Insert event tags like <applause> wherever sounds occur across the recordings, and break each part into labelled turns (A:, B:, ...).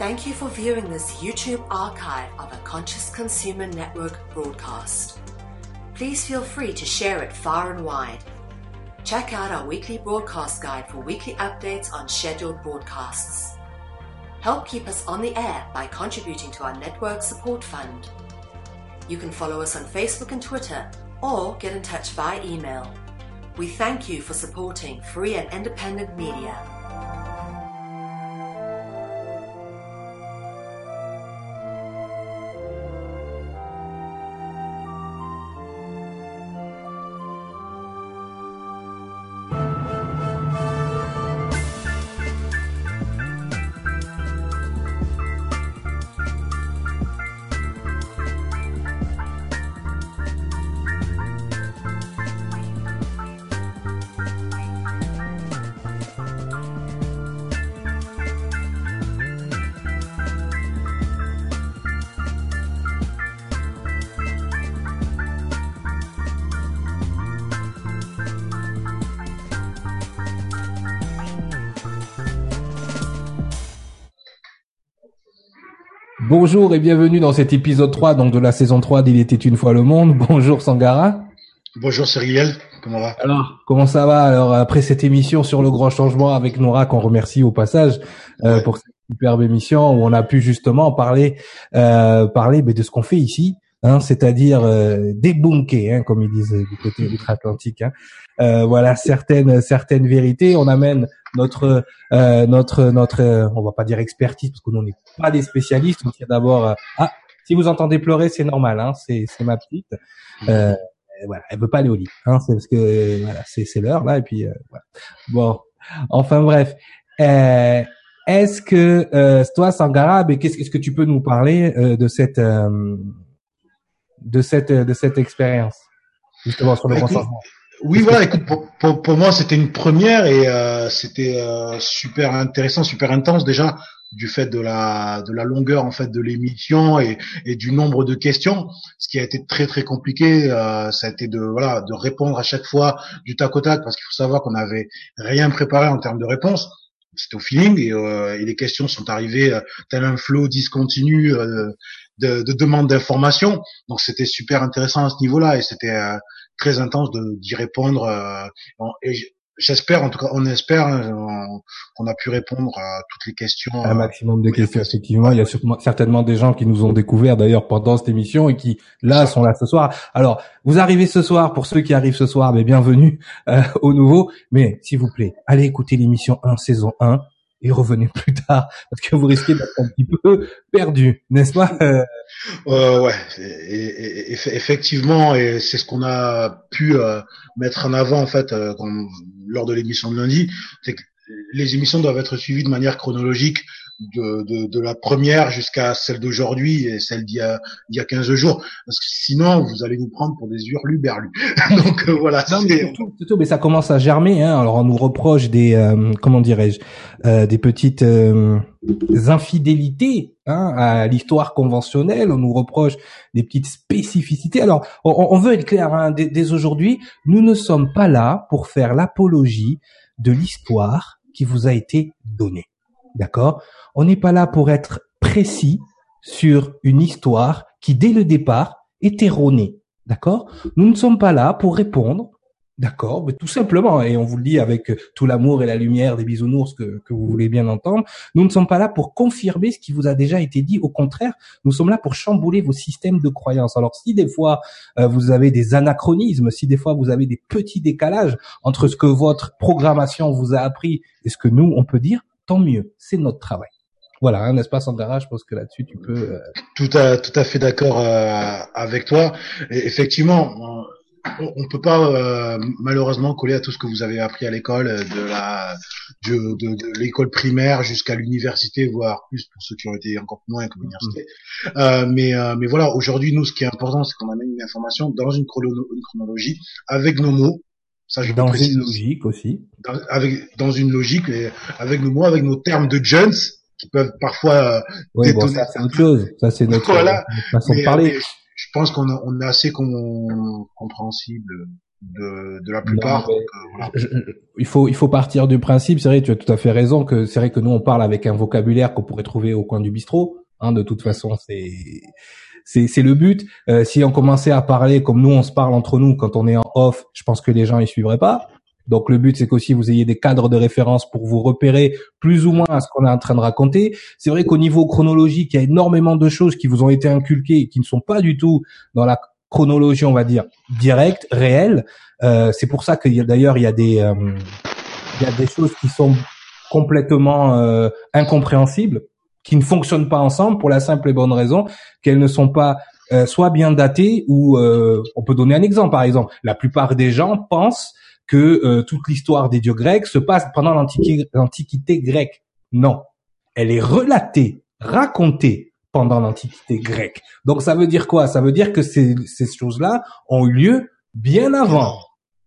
A: Thank you for viewing this YouTube archive of a Conscious Consumer Network broadcast. Please feel free to share it far and wide. Check out our weekly broadcast guide for weekly updates on scheduled broadcasts. Help keep us on the air by contributing to our network support fund. You can follow us on Facebook and Twitter or get in touch via email. We thank you for supporting free and independent media.
B: Bonjour et bienvenue dans cet épisode 3 donc de la saison 3 d'Il était une fois le monde. <laughs> Bonjour Sangara.
C: Bonjour Cyril, comment va?
B: Alors, comment ça va? Alors après cette émission sur le grand changement avec Nora qu'on remercie au passage euh,
C: Ouais.
B: pour cette superbe émission où on a pu justement parler euh, parler ben, de ce qu'on fait ici, hein, c'est-à-dire euh, débunker, hein, comme ils disent du côté outre-Atlantique. Hein. Euh, voilà certaines certaines vérités. On amène notre euh, notre notre euh, on va pas dire expertise parce que nous on n'est pas des spécialistes. On tient d'abord euh, ah si vous entendez pleurer c'est normal, hein, c'est c'est ma petite. Euh, voilà, elle veut pas aller au lit, hein, c'est parce que voilà, c'est c'est l'heure là et puis euh, voilà. Bon, enfin bref. Euh, est-ce que euh, toi Sangara, qu'est-ce que tu peux nous parler euh, de cette euh, de cette de cette expérience justement sur le
C: Écoute,
B: changement
C: Oui, voilà, écoute, pour, pour, pour moi, c'était une première et euh, c'était euh, super intéressant, super intense déjà du fait de la de la longueur en fait de l'émission et, et du nombre de questions. Ce qui a été très très compliqué, euh, ça a été de voilà de répondre à chaque fois du tac au tac parce qu'il faut savoir qu'on n'avait rien préparé en termes de réponses. C'était au feeling et, euh, et les questions sont arrivées euh, tel un flot discontinu euh, de, de demandes d'informations. Donc c'était super intéressant à ce niveau-là et c'était euh, très intense de d'y répondre. euh, et j'espère, en tout cas, on espère on- qu'on a pu répondre à toutes les questions.
B: Un
C: euh,
B: maximum de questions, effectivement. Il y a sûrement- certainement des gens qui nous ont découvert d'ailleurs pendant cette émission et qui là sont là ce soir. Alors, vous arrivez ce soir, pour ceux qui arrivent ce soir, mais bienvenue euh, au nouveau. Mais s'il vous plaît, allez écouter l'émission 1, saison 1 et revenez <laughs> plus tard parce que vous risquez d'être un petit peu perdu, n'est-ce pas? Euh,
C: ouais, effectivement, et c'est ce qu'on a pu euh, mettre en avant en fait euh, lors de l'émission de lundi, c'est que les émissions doivent être suivies de manière chronologique de, de, de la première jusqu'à celle d'aujourd'hui et celle d'il y a il y a 15 jours, parce que sinon vous allez vous prendre pour des hurluberlus. <laughs> Donc euh, voilà,
B: Non, mais mais ça commence à germer. Hein. Alors, on nous reproche des, euh, comment dirais-je, euh, des petites euh, infidélités hein, à l'histoire conventionnelle. On nous reproche des petites spécificités. Alors, on, on veut être clair hein, dès, dès aujourd'hui. Nous ne sommes pas là pour faire l'apologie de l'histoire qui vous a été donnée. D'accord? On n'est pas là pour être précis sur une histoire qui, dès le départ, est erronée. D'accord? Nous ne sommes pas là pour répondre. D'accord, mais tout simplement, et on vous le dit avec tout l'amour et la lumière des bisounours que, que vous voulez bien entendre, nous ne sommes pas là pour confirmer ce qui vous a déjà été dit. Au contraire, nous sommes là pour chambouler vos systèmes de croyances. Alors, si des fois euh, vous avez des anachronismes, si des fois vous avez des petits décalages entre ce que votre programmation vous a appris et ce que nous on peut dire, tant mieux. C'est notre travail. Voilà, hein, n'est-ce pas, Sandra? Je pense que là-dessus tu peux. euh,
C: tout à tout à fait d'accord euh, avec toi. Et effectivement, on, peut pas euh, malheureusement coller à tout ce que vous avez appris à l'école, euh, de la de, de, de l'école primaire jusqu'à l'université, voire plus pour ceux qui ont été encore plus loin que l'université. Euh, mais euh, mais voilà, aujourd'hui nous, ce qui est important, c'est qu'on amène une information dans une, chrono- une chronologie avec nos mots. Ça, je le
B: dans
C: précise
B: une logique aussi.
C: dans, avec dans une logique et avec nos mots, avec nos termes de jeunes qui peuvent parfois euh,
B: Oui, bon,
C: détonner
B: ça c'est autre chose. Ça c'est notre,
C: Voilà.
B: notre façon
C: mais,
B: de parler.
C: mais je pense qu'on a- on est assez com- compréhensible de, de la plupart.
B: il faut il faut partir du principe, c'est vrai, tu as tout à fait raison que c'est vrai que nous on parle avec un vocabulaire qu'on pourrait trouver au coin du bistrot. Hein, de toute façon, c'est c'est le but. Euh, si on commençait à parler comme nous on se parle entre nous quand on est en off, je pense que les gens ils suivraient pas. Donc le but c'est qu'aussi vous ayez des cadres de référence pour vous repérer plus ou moins à ce qu'on est en train de raconter. C'est vrai qu'au niveau chronologique, il y a énormément de choses qui vous ont été inculquées et qui ne sont pas du tout dans la chronologie, on va dire, directe, réelle. Euh, c'est pour ça a d'ailleurs il y a des euh, il y a des choses qui sont complètement euh, incompréhensibles, qui ne fonctionnent pas ensemble pour la simple et bonne raison qu'elles ne sont pas euh, soit bien datées ou on peut donner un exemple par exemple. La plupart des gens pensent que toute l'histoire des dieux grecs se passe pendant l'antiquité grecque. Non, elle est relatée, racontée pendant l'Antiquité grecque. Donc ça veut dire quoi? Ça veut dire que ces, ces choses-là ont eu lieu bien avant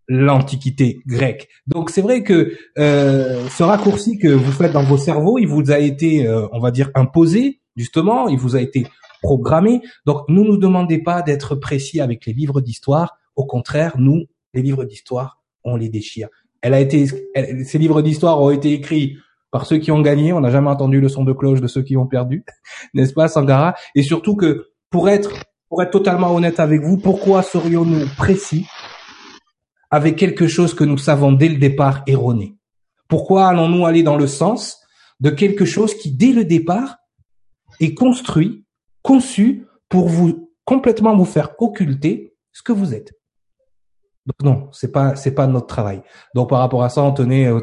B: l'Antiquité grecque. Donc c'est vrai que euh, ce raccourci que vous faites dans vos cerveaux, il vous a été, euh, on va dire, imposé, justement, il vous a été programmé. Donc ne nous demandez pas d'être précis avec les livres d'histoire. Au contraire, nous, les livres d'histoire, on les déchire. Elle a été, ces livres d'histoire ont été écrits par ceux qui ont gagné. On n'a jamais entendu le son de cloche de ceux qui ont perdu, <laughs> n'est-ce pas, Sangara? Et surtout que pour être pour être totalement honnête avec vous, pourquoi serions-nous précis avec quelque chose que nous savons dès le départ erroné. Pourquoi allons-nous aller dans le sens de quelque chose qui dès le départ est construit, conçu pour vous complètement vous faire occulter ce que vous êtes? Donc non, c'est pas c'est pas notre travail. Donc par rapport à ça, on tenait, on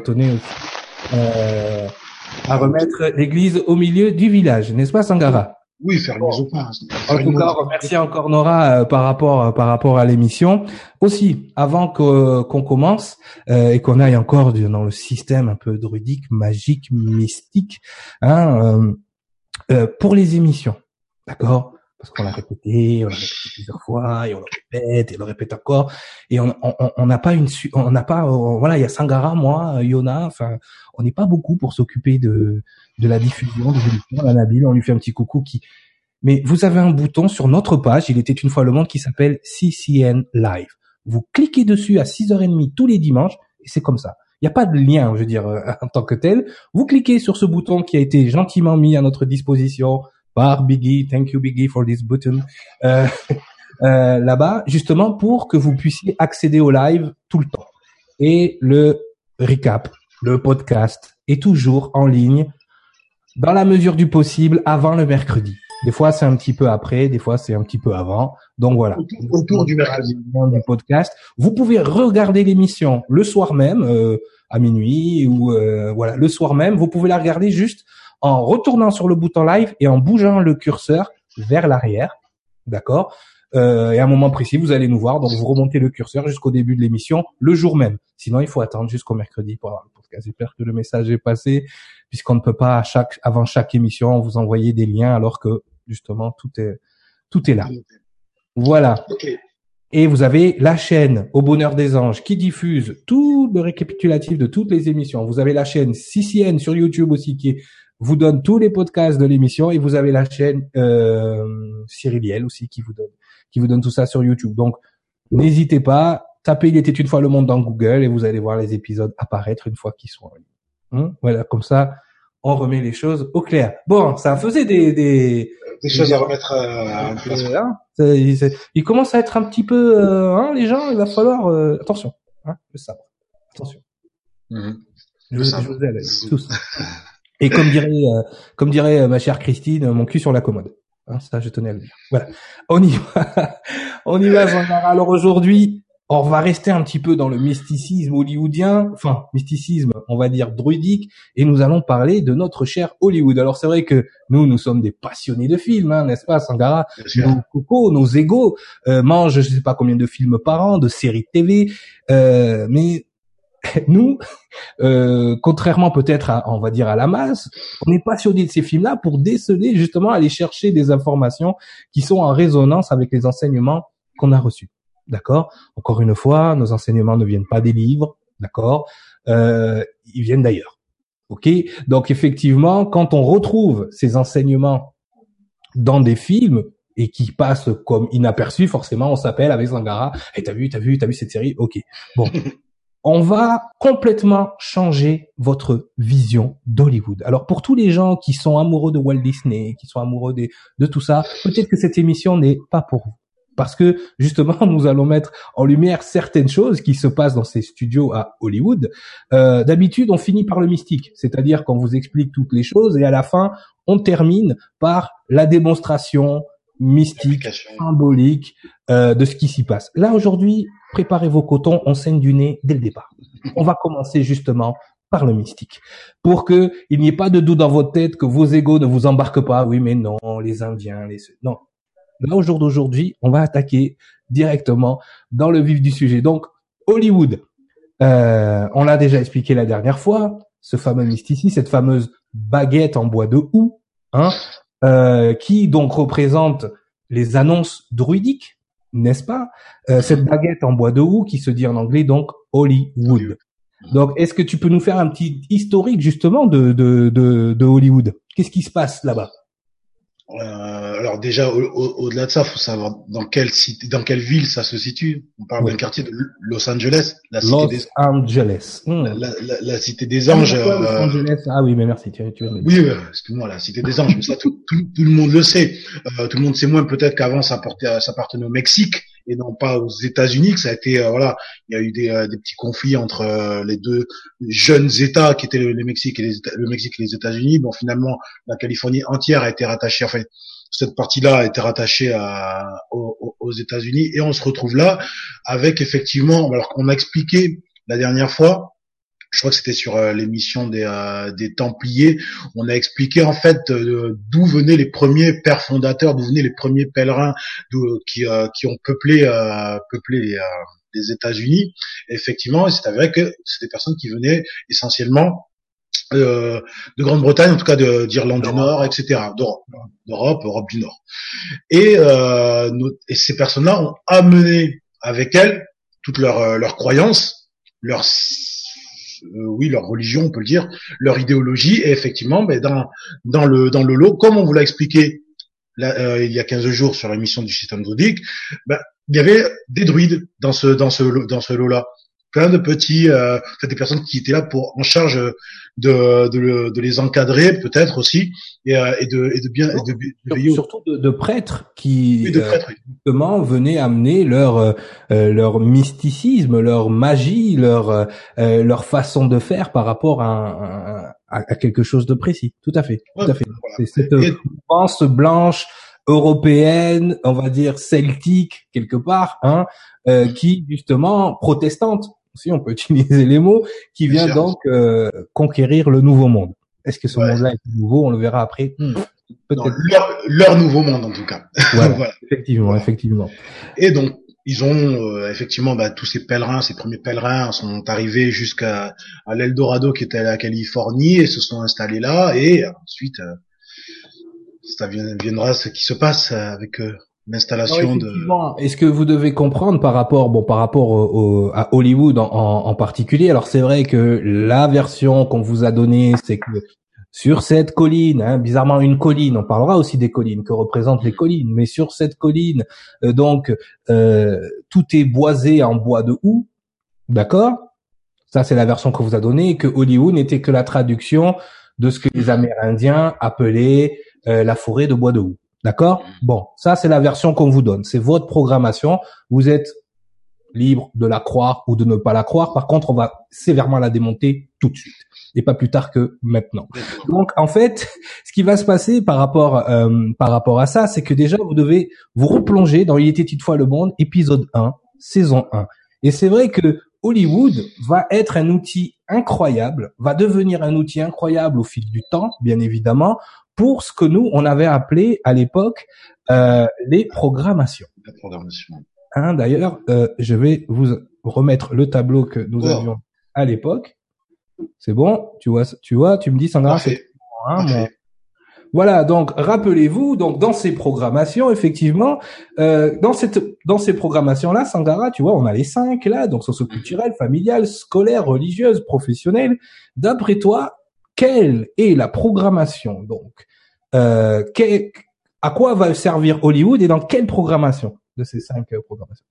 B: à remettre l'église au milieu du village, n'est-ce pas, Sangara?
C: Oui, faire le au pain.
B: En tout cas, merci encore Nora euh, par rapport euh, par rapport à l'émission. Aussi, avant que qu'on commence et qu'on aille encore dans le système un peu druidique, magique, mystique, hein, pour les émissions, d'accord? Parce qu'on l'a répété, on l'a répété plusieurs fois, et on le répète, et on le répète encore, et on on n'a pas une, on n'a pas, euh, voilà, il y a Sangara, moi, Yona, enfin, on n'est pas beaucoup pour s'occuper de de la diffusion des émissions. La Nabil, on lui fait un petit coucou qui, mais vous avez un bouton sur notre page, il était une fois le monde, qui s'appelle CCN Live. Vous cliquez dessus à 6h30 tous les dimanches, et c'est comme ça. Il n'y a pas de lien, je veux dire, euh, <laughs> en tant que tel. Vous cliquez sur ce bouton qui a été gentiment mis à notre disposition par Biggie. Thank you Biggie for this button. Euh, <laughs> euh, là-bas, justement pour que vous puissiez accéder au live tout le temps. Et le recap, le podcast est toujours en ligne dans la mesure du possible avant le mercredi. Des fois, c'est un petit peu après, des fois, c'est un petit peu avant. Donc voilà.
C: Autour, du mercredi.
B: Du podcast. Vous pouvez regarder l'émission le soir même, euh, à minuit, ou euh, voilà, le soir même. Vous pouvez la regarder juste en retournant sur le bouton live et en bougeant le curseur vers l'arrière. D'accord? Euh, Et à un moment précis, vous allez nous voir. Donc, vous remontez le curseur jusqu'au début de l'émission, le jour même. Sinon, il faut attendre jusqu'au mercredi pour avoir le podcast. J'espère que le message est passé, puisqu'on ne peut pas à chaque, avant chaque émission vous envoyer des liens, alors que justement tout est tout est là. Voilà. Et vous avez la chaîne Au Bonheur des Anges qui diffuse tout le récapitulatif de toutes les émissions. Vous avez la chaîne CCN sur YouTube aussi qui vous donne tous les podcasts de l'émission et vous avez la chaîne euh, Cyriliel aussi qui vous donne qui vous donne tout ça sur YouTube. Donc n'hésitez pas, tapez Il était une fois le monde dans Google et vous allez voir les épisodes apparaître une fois qu'ils sont en ligne. Hein voilà, comme ça on remet les choses au clair. Bon, ça faisait des
C: des, des choses à remettre euh, en place.
B: Hein, il commence à être un petit peu euh, hein, les gens, il va falloir euh, attention, hein, le sabre. Attention.
C: Mm-hmm.
B: Je, je, vous tous. Et comme dirait, euh, comme dirait euh, ma chère Christine, mon cul sur la commode. Hein, ça, je tenais à le dire. Voilà. On y va. <laughs> on y va, Alors aujourd'hui, on va rester un petit peu dans le mysticisme hollywoodien, enfin, mysticisme, on va dire druidique, et nous allons parler de notre cher Hollywood. Alors c'est vrai que nous, nous sommes des passionnés de films, hein, n'est-ce pas, Sangara? Nos cocos, nos égaux euh, mangent, je sais pas combien de films par an, de séries TV, euh, mais <laughs> nous, euh, contrairement peut-être à, on va dire à la masse, on est passionné de ces films-là pour déceler justement aller chercher des informations qui sont en résonance avec les enseignements qu'on a reçus. D'accord? Encore une fois, nos enseignements ne viennent pas des livres, d'accord? Euh, Ils viennent d'ailleurs. Ok? Donc effectivement, quand on retrouve ces enseignements dans des films et qui passe comme inaperçu, forcément, on s'appelle avec Zangara. Et hey, t'as vu, t'as vu, t'as vu cette série? Ok. Bon, <laughs> on va complètement changer votre vision d'Hollywood. Alors pour tous les gens qui sont amoureux de Walt Disney, qui sont amoureux de, de tout ça, peut-être que cette émission n'est pas pour vous. Parce que justement, <laughs> nous allons mettre en lumière certaines choses qui se passent dans ces studios à Hollywood. Euh, D'habitude, on finit par le mystique, c'est-à-dire qu'on vous explique toutes les choses et à la fin, on termine par la démonstration mystique, symbolique euh, de ce qui s'y passe. Là aujourd'hui, préparez vos cotons, on saigne du nez dès le départ. On va commencer justement par le mystique, pour que il n'y ait pas de doute dans votre tête que vos égaux ne vous embarquent pas. Oui, mais non, les Indiens, les non. Là, au jour d'aujourd'hui, on va attaquer directement dans le vif du sujet. Donc, Hollywood, euh, on l'a déjà expliqué la dernière fois, ce fameux mysticisme, cette fameuse baguette en bois de houx, hein, euh, qui donc représente les annonces druidiques, n'est-ce pas? Euh, Cette baguette en bois de houx qui se dit en anglais donc Hollywood. Donc, est-ce que tu peux nous faire un petit historique justement de, de, de, de Hollywood? Qu'est-ce qui se passe là-bas?
C: Euh, alors déjà, au-delà de ça, faut savoir dans quelle cité, dans quelle ville ça se situe. On parle d'un quartier de Los Angeles,
B: la cité Los des
C: Angeles, hmm. la, la, la, cité des anges.
B: Ah, Los euh, Angeles? Ah oui, mais merci. Tu, tu
C: oui, euh, excuse-moi, la cité des anges. mais ça, tout, tout, tout, le monde le sait. Euh, tout le monde sait moins peut-être qu'avant ça, portait, ça appartenait au Mexique et non pas aux États-Unis. Ça a été, euh, voilà, il y a eu des, des petits conflits entre les deux jeunes États qui étaient le, Mexique et les, le Mexique et les États-Unis. Bon, finalement, la Californie entière a été rattachée. Enfin, cette partie-là a été rattachée à, aux, aux États-Unis et on se retrouve là avec effectivement, alors qu'on a expliqué la dernière fois, je crois que c'était sur euh, l'émission des, euh, des Templiers, on a expliqué en fait euh, d'où venaient les premiers pères fondateurs, d'où venaient les premiers pèlerins qui, qui ont peuplé, peuplé les, les États-Unis. Effectivement, c'est avéré que c'est des personnes qui venaient essentiellement euh, de Grande-Bretagne, en tout cas d'Irlande du Nord, etc., d'Europe, d'Europe, Europe du Nord. Et, euh, et ces personnes-là ont amené avec elles toutes leurs euh, leurs croyances, leurs euh, oui leur religion, on peut le dire, leur idéologie. Et effectivement, ben, dans dans le dans le lot, comme on vous l'a expliqué là, il y a 15 jours sur l'émission du système druidique, ben, il y avait des druides dans ce dans ce dans ce lot-là plein de petits, euh, des personnes qui étaient là pour en charge de, de, de les encadrer peut-être aussi et, euh, et, de, et de bien et
B: de, surtout de, de, prêtres qui de prêtres, euh, justement venaient amener leur euh, leur mysticisme, leur magie, leur leur façon de faire par rapport à, à, quelque chose de précis. Tout à fait, tout à fait. C'est cette pense blanche européenne, on va dire celtique quelque part, hein, qui justement protestante si on peut <laughs> utiliser les mots, qui vient donc euh, conquérir le nouveau monde. Est-ce que ce monde-là est nouveau? On le verra après.
C: Hmm. leur, nouveau monde en tout cas. <laughs>
B: voilà. Effectivement, effectivement.
C: Et donc ils ont euh, effectivement bah, tous ces pèlerins, ces premiers pèlerins sont arrivés jusqu'à à l'Eldorado qui était à la Californie et se sont installés là et ensuite euh, ça viendra ce qui se passe avec l'installation de.
B: Est-ce que vous devez comprendre par rapport, bon, par rapport au, à Hollywood en, en, particulier? Alors c'est vrai que la version qu'on vous a donnée, c'est que sur cette colline, hein, bizarrement une colline, on parlera aussi des collines, que représentent les collines, mais sur cette colline, euh, donc euh, tout est boisé en bois de houx, d'accord? Ça c'est la version qu'on vous a donnée, que Hollywood n'était que la traduction de ce que les Amérindiens appelaient euh, la forêt de bois de houx. D'accord? Mm. Bon, ça c'est la version qu'on vous donne. C'est votre programmation. Vous êtes libre de la croire ou de ne pas la croire. Par contre, on va sévèrement la démonter tout de suite et pas plus tard que maintenant. Donc en fait, <laughs> ce qui va se passer par rapport euh, par rapport à ça, c'est que déjà vous devez vous replonger dans Il était une fois le monde, épisode 1, saison 1. Et c'est vrai que Hollywood va être un outil incroyable, va devenir un outil incroyable au fil du temps, bien évidemment, pour ce que nous, on avait appelé à l'époque euh, les programmations. Hein, D'ailleurs, euh, je vais vous remettre le tableau que nous avions à l'époque. C'est bon, tu vois, tu vois, tu me dis Sandra, c'est hein, Voilà, donc rappelez-vous, donc dans ces programmations, effectivement, euh, dans cette, dans ces programmations-là, Sangara, tu vois, on a les cinq là, donc socioculturelle, familiale, scolaire, religieuse, professionnelle. D'après toi, quelle est la programmation donc? Euh, à quoi va servir Hollywood et dans quelle programmation de ces cinq euh, programmations?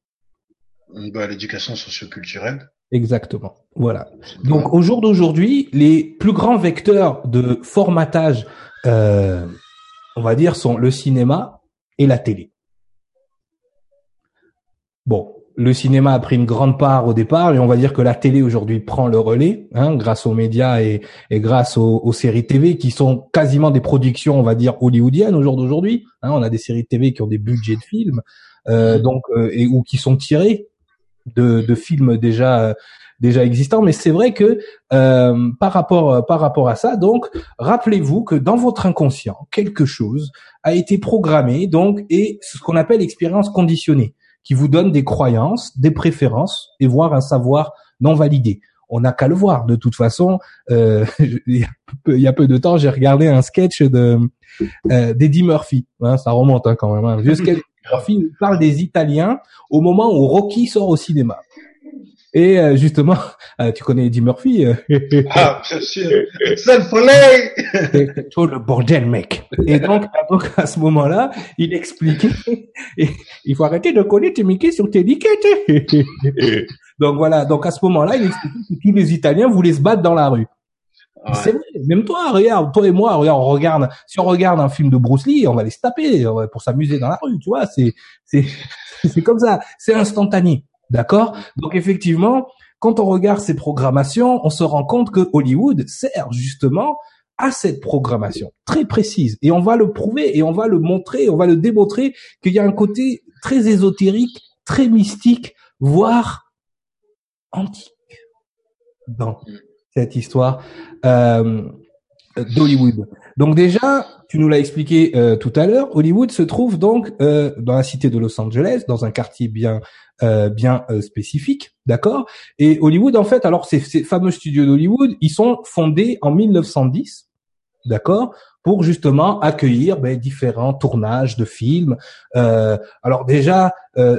C: Bah, L'éducation socioculturelle.
B: Exactement. Voilà. Donc au jour d'aujourd'hui, les plus grands vecteurs de formatage, euh, on va dire, sont le cinéma et la télé. Bon, le cinéma a pris une grande part au départ et on va dire que la télé aujourd'hui prend le relais hein, grâce aux médias et, grâce aux, séries TV qui sont quasiment des productions, on va dire hollywoodiennes au jour d'aujourd'hui. Hein, on a des séries TV qui ont des budgets de films euh, donc euh, et ou qui sont tirés de, de films déjà déjà existants. Mais c'est vrai que euh, par rapport par rapport à ça, donc rappelez-vous que dans votre inconscient quelque chose a été programmé donc et ce qu'on appelle expérience conditionnée qui vous donne des croyances, des préférences et voire un savoir non validé. On n'a qu'à le voir. De toute façon, euh, <laughs> il, y a peu, de temps, j'ai regardé un sketch de euh, d'Eddie Murphy. Hein, ça remonte hein, quand même. Vieux sketch. Murphy parle des Italiens au moment où Rocky sort au cinéma. Et euh, justement, <laughs> euh, tu connais Eddie Murphy euh, <laughs>
C: Ah, bien sûr. C'est
B: Tout le bordel, mec. Et donc, donc à ce moment-là, il expliquait, il faut arrêter de connaître tes Mickey sur tes étiquettes. <laughs> donc voilà, donc à ce moment-là, il expliquait que tous les Italiens voulaient se battre dans la rue. C'est vrai, même toi, regarde, toi et moi, regarde, on regarde, si on regarde un film de Bruce Lee, on va les se taper pour s'amuser dans la rue, tu vois, c'est, c'est, c'est comme ça, c'est instantané. D'accord? Donc effectivement, quand on regarde ces programmations, on se rend compte que Hollywood sert justement à cette programmation très précise. Et on va le prouver et on va le montrer, on va le démontrer qu'il y a un côté très ésotérique, très mystique, voire antique dans cette histoire euh, d'Hollywood. Donc déjà, tu nous l'as expliqué euh, tout à l'heure, Hollywood se trouve donc euh, dans la cité de Los Angeles, dans un quartier bien euh, bien spécifique, d'accord? Et Hollywood, en fait, alors ces, ces fameux studios d'Hollywood, ils sont fondés en 1910, d'accord? Pour justement accueillir ben, différents tournages de films. Euh, alors déjà,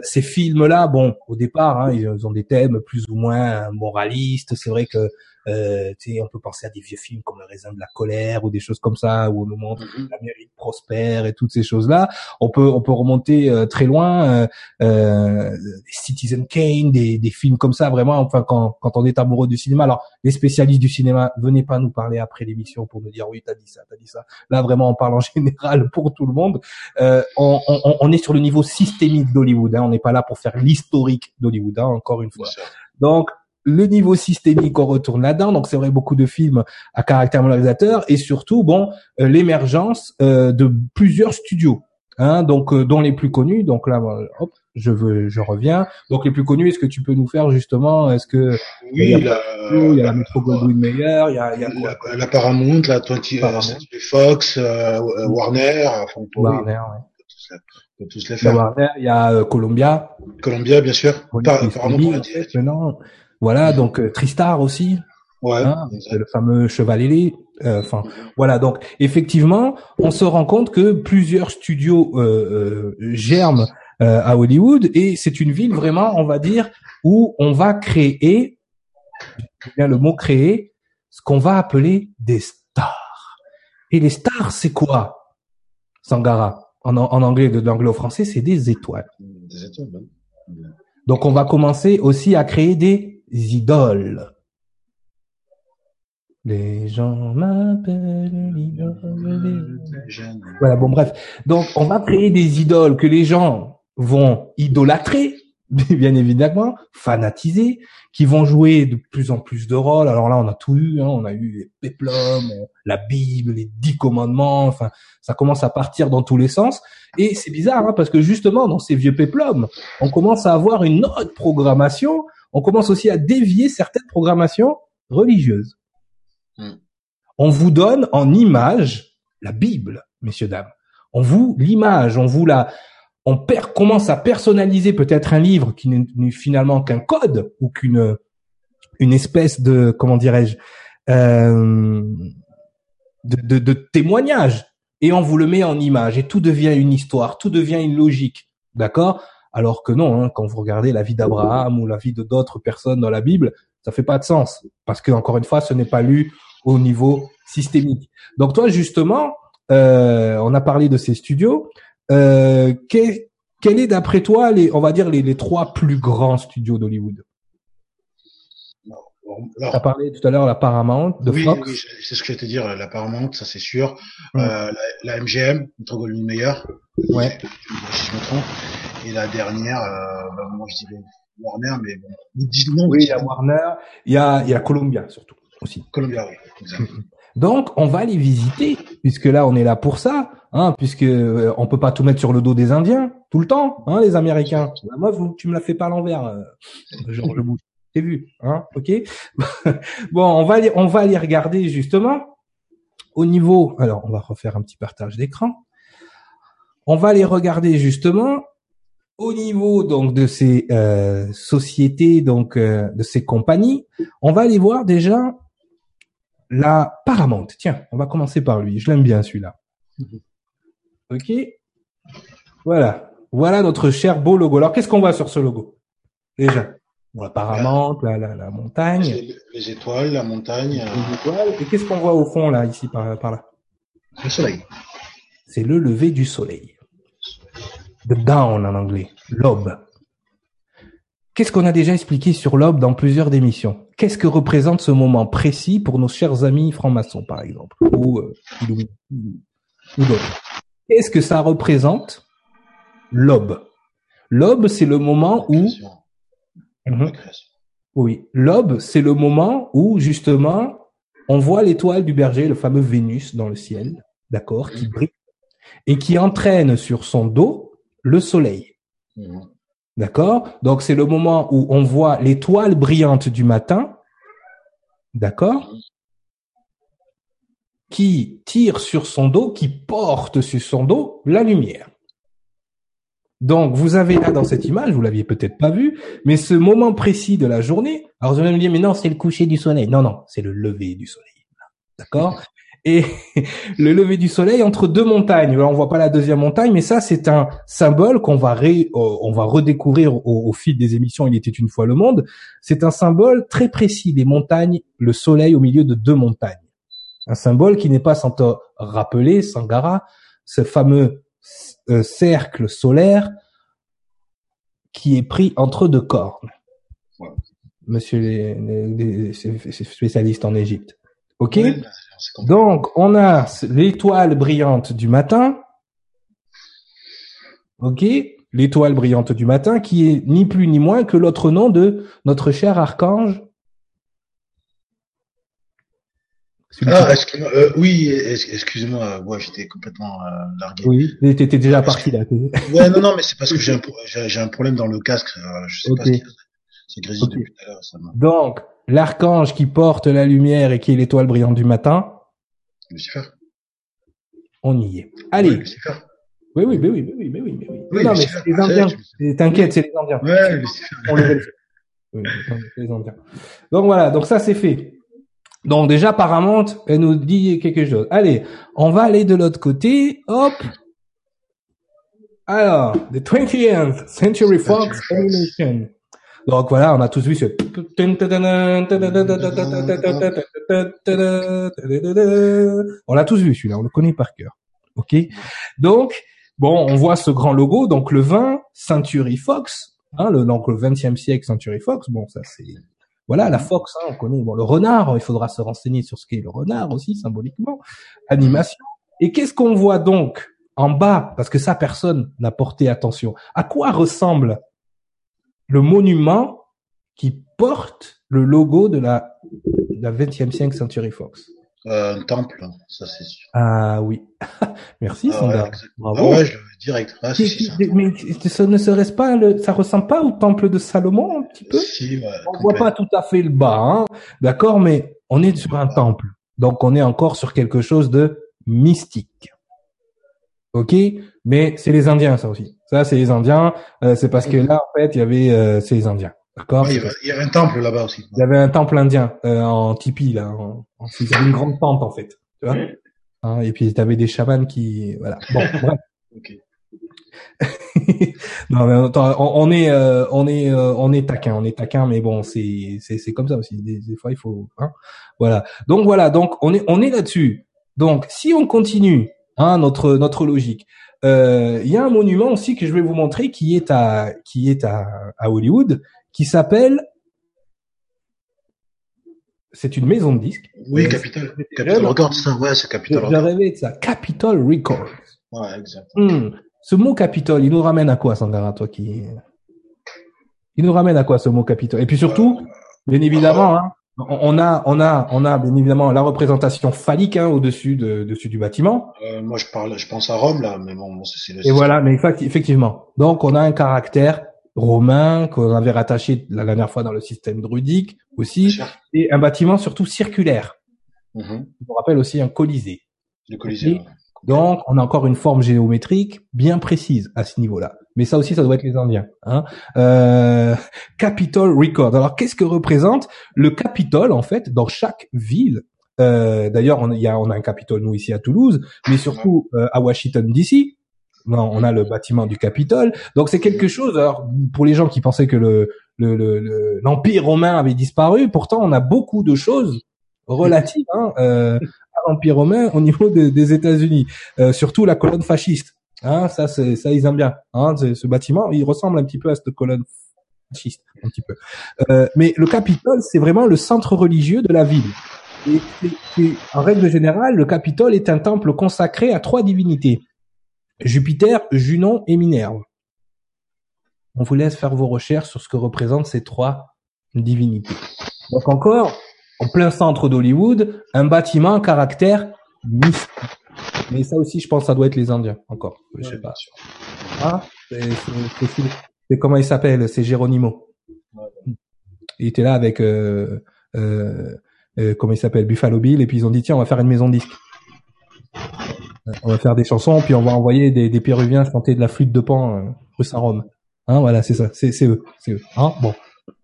B: ces films-là, bon, au départ, hein, ils ont des thèmes plus ou moins moralistes. C'est vrai que euh, on peut penser à des vieux films comme Le raisin de la colère ou des choses comme ça où on nous montre mm-hmm. l'Amérique prospère et toutes ces choses-là. On peut on peut remonter euh, très loin, euh, euh, Citizen Kane, des, des films comme ça vraiment. Enfin quand quand on est amoureux du cinéma. Alors les spécialistes du cinéma, venez pas nous parler après l'émission pour nous dire oui t'as dit ça, t'as dit ça. Là vraiment on parle en <laughs> général pour tout le monde. Euh, on, on, on, est sur le niveau systémique d'Hollywood. Hein. On n'est pas là pour faire l'historique d'Hollywood. Hein, encore une fois. Donc le niveau systémique, on retourne là-dedans. Donc c'est vrai beaucoup de films à caractère moralisateur et surtout bon euh, l'émergence euh, de plusieurs studios. Hein, donc euh, dont les plus connus. Donc là, hop, je veux, je reviens. Donc les plus connus, est-ce que tu peux nous faire justement Est-ce que
C: oui, il y a, la,
B: il y a la Metro Goldwyn Mayer, il y a, il y a
C: quoi la, la, Paramount, la 20, Fox, Warner, enfin,
B: Warner, ouais. Tous les faire. Warner, il y a Columbia.
C: Columbia, bien sûr.
B: Maintenant. Voilà, donc euh, Tristar aussi.
C: Ouais. Hein,
B: le fameux chevalier. Euh, enfin, voilà. Donc, effectivement, on se rend compte que plusieurs studios euh, germent à Hollywood et c'est une ville vraiment, on va dire, où on va créer, bien le mot créer, ce qu'on va appeler des stars. Et les stars, c'est quoi, Sangara? En, en anglais, de l'anglo-français, c'est des étoiles.
C: Des étoiles.
B: Donc, on va commencer aussi à créer des idoles. Les gens m'appellent l'idole. Voilà, bon bref. Donc on va créer des idoles que les gens vont idolâtrer, <laughs> bien évidemment, fanatiser, qui vont jouer de plus en plus de rôles. Alors là, on a tout eu, hein. on a eu les péplums, la Bible, les dix commandements, enfin, ça commence à partir dans tous les sens. Et c'est bizarre, hein, parce que justement, dans ces vieux péplums, on commence à avoir une autre programmation on commence aussi à dévier certaines programmations religieuses. Hmm. On vous donne en image la Bible, messieurs dames. On vous l'image, on vous la, on commence à personnaliser peut-être un livre qui n'est finalement qu'un code ou qu'une une espèce de comment dirais-je euh, de, de témoignage. Et on vous le met en image. Et tout devient une histoire, tout devient une logique, d'accord? Alors que non, hein, quand vous regardez la vie d'Abraham ou la vie de d'autres personnes dans la Bible, ça fait pas de sens. Parce que encore une fois, ce n'est pas lu au niveau systémique. Donc toi justement, euh, on a parlé de ces studios. Euh, quel, quel est d'après toi les, on va dire les, les trois plus grands studios d'Hollywood? Tu as parlé tout à l'heure la Paramount, de
C: oui,
B: Fox.
C: oui, c'est ce que je vais te dire, la Paramount, ça c'est sûr.
B: Mm.
C: Euh, la, la MGM, Metro Goldwyn Mayer,
B: Ouais.
C: si je me trompe. Et la dernière, euh, bah, moi je dirais Warner, mais bon. Disons non,
B: Oui, il y a Warner, il y a, il y a Columbia surtout aussi.
C: Columbia, oui. exact. <laughs>
B: Donc, on va les visiter, puisque là, on est là pour ça, hein, puisque euh, on peut pas tout mettre sur le dos des Indiens tout le temps, hein, les Américains. Moi, vous, tu me l'as fait pas à l'envers, euh, Bush. T'as vu, hein, ok? <laughs> bon, on va les, on va les regarder justement au niveau. Alors, on va refaire un petit partage d'écran. On va les regarder justement au niveau donc de ces euh, sociétés, donc euh, de ces compagnies. On va aller voir déjà la Paramount. Tiens, on va commencer par lui. Je l'aime bien celui-là. Ok. Voilà. Voilà notre cher beau logo. Alors, qu'est-ce qu'on voit sur ce logo? Déjà, bon, la Paramount, la, la, la montagne,
C: Les, les étoiles, la montagne,
B: les étoiles. Et qu'est-ce qu'on voit au fond là, ici par, par là?
C: Le soleil.
B: C'est le lever du soleil. The dawn en anglais. L'aube. Qu'est-ce qu'on a déjà expliqué sur l'aube dans plusieurs démissions Qu'est-ce que représente ce moment précis pour nos chers amis francs-maçons, par exemple, ou euh, ou d'autres. Qu'est-ce que ça représente? L'aube. L'aube, c'est le moment où... Mhm. Oui, l'aube, c'est le moment où justement on voit l'étoile du berger, le fameux Vénus dans le ciel, d'accord, qui brille et qui entraîne sur son dos le soleil,
C: Mhm.
B: D'accord? Donc c'est le moment où on voit l'étoile brillante du matin, d'accord, qui tire sur son dos, qui porte sur son dos la lumière. Donc, vous avez là dans cette image, vous l'aviez peut-être pas vu, mais ce moment précis de la journée, alors vous allez me dire, mais non, c'est le coucher du soleil. Non, non, c'est le lever du soleil. D'accord? Et <laughs> le lever du soleil entre deux montagnes. Alors, on voit pas la deuxième montagne, mais ça, c'est un symbole qu'on va ré- euh, on va redécouvrir au, au fil des émissions Il était une fois le monde. C'est un symbole très précis des montagnes, le soleil au milieu de deux montagnes. Un symbole qui n'est pas sans te rappeler, Sangara, ce fameux euh, cercle solaire qui est pris entre deux cornes. Monsieur les, les- les spécialistes en Égypte. Ok? Donc on a l'étoile brillante du matin. Ok. L'étoile brillante du matin qui est ni plus ni moins que l'autre nom de notre cher archange.
C: Ah, excuse-moi, euh, oui, excuse-moi, ouais, j'étais complètement euh, largué.
B: oui, t'étais déjà parti là. <laughs>
C: Ouais, non, non, mais c'est parce que j'ai un, pro- problème dans le casque. euh, je sais pas ce qu'il y a. C'est depuis tout à l'heure. Ça
B: Donc, l'archange qui porte la lumière et qui est l'étoile brillante du matin,
C: Lucifer.
B: on y est.
C: Ouais,
B: Allez.
C: Lucifer.
B: Oui, oui, mais oui, mais oui, mais oui, mais oui.
C: Oui,
B: non, mais c'est les
C: Ah,
B: Indiens. T'inquiète, c'est les Indiens.
C: Ouais, Lucifer.
B: On les. Oui, les Indiens. Donc voilà, donc ça c'est fait. Donc déjà Paramount, elle nous dit quelque chose. Allez, on va aller de l'autre côté. Hop. Alors, the 20th Century Fox
C: Fox.
B: Animation. Donc voilà, on a tous vu ce. On l'a tous vu celui-là, on le connaît par cœur. Ok? Donc bon, on voit ce grand logo. Donc le 20 Century Fox, hein, le, donc le 20e siècle Century Fox. Bon, ça c'est voilà la Fox. Hein, on connaît. Bon, le renard, il faudra se renseigner sur ce qu'est le renard aussi symboliquement. Animation. Et qu'est-ce qu'on voit donc en bas? Parce que ça, personne n'a porté attention. À quoi ressemble le monument qui porte le logo de la, de la 20e siècle Century Fox
C: Euh, un temple, ça c'est sûr.
B: Ah oui. <laughs> Merci,
C: Ah,
B: Sandra.
C: ouais.
B: Bravo.
C: Ah ouais, je direct. Ah, si,
B: mais ça ne serait-ce pas le, ça ressemble pas au temple de Salomon un petit peu?
C: Si, ouais,
B: On voit pas tout à fait le bas, hein, d'accord, mais on est sur un temple, donc on est encore sur quelque chose de mystique, ok? Mais c'est les Indiens ça aussi. Ça c'est les Indiens. euh, c'est parce que là en fait il y avait, euh, c'est les Indiens, d'accord?
C: Il, y avait, un temple là-bas aussi.
B: Il y avait un temple indien euh, en tipi là, en, en, il y avait une grande tente en fait, tu vois? Hein, Et puis tu avais des chamans qui, voilà. Bon, <laughs> bref. <laughs> Non mais attends, on, on est euh, on est euh, on est taquin, on est taquin, mais bon c'est c'est c'est comme ça aussi. Des, des fois il faut hein, voilà. Donc voilà, donc on est on est là-dessus. Donc si on continue, hein, notre notre logique. Euh, Il y a un monument aussi que je vais vous montrer qui est à qui est à, à Hollywood, qui s'appelle c'est une maison de disques.
C: Oui,
B: Euh,
C: Capital.
B: c'est-
C: Capital Records. Ouais, c'est Capital
B: J'ai
C: Records.
B: rêvé de ça. Capitol Records.
C: Ouais, exact.
B: Hmm. Ce mot Capitole, il nous ramène à quoi, Sangara, toi qui Il nous ramène à quoi ce mot Capitole Et puis surtout, bien évidemment, hein, on a, on a, on a bien évidemment la représentation phallique hein, au-dessus de, dessus du bâtiment.
C: Euh, moi, je parle, je pense à Rome, là, mais bon, c'est,
B: Et voilà, mais effecti- effectivement. Donc, on a un caractère romain qu'on avait rattaché la dernière fois dans le système druidique aussi, et un bâtiment surtout circulaire. Je vous rappelle aussi un colisée.
C: Le Colisée.
B: Donc, on a encore une forme géométrique bien précise à ce niveau-là. Mais ça aussi, ça doit être les Indiens. Hein euh, Capitol Record. Alors, qu'est-ce que représente le Capitole en fait dans chaque ville? Euh, D'ailleurs, on, a, on a un Capitole nous ici à Toulouse, mais surtout euh, à Washington D.C. Non, on a le bâtiment du Capitole. Donc, c'est quelque chose. Alors, pour les gens qui pensaient que le le- le- l'empire romain avait disparu, pourtant, on a beaucoup de choses relatives hein, euh, à l'empire romain au niveau de- des États-Unis. Euh, surtout la colonne fasciste. Hein, ça, c'est, ça, ils aiment bien. Hein, ce, bâtiment, il ressemble un petit peu à cette colonne fasciste, un petit peu. Euh, mais le Capitole, c'est vraiment le centre religieux de la ville. Et c'est- c'est- en règle générale, le Capitole est un temple consacré à trois divinités Jupiter, Junon et Minerve. On vous laisse faire vos recherches sur ce que représentent ces trois divinités. Donc encore, en plein centre d'Hollywood, un bâtiment à caractère mystique. Mais ça aussi, je pense, ça doit être les Indiens, encore. Je sais pas.
C: sûr.
B: Ah, c'est, comment il s'appelle? C'est Geronimo. Il était là avec, euh, euh, euh, comment il s'appelle? Buffalo Bill, et puis ils ont dit tiens, on va faire une maison de disques. On va faire des chansons, puis on va envoyer des, des Péruviens chanter de la flûte de pan euh, rue Saint-Rome. Hein, voilà, c'est ça, c'est, c'est eux, c'est eux. Hein bon,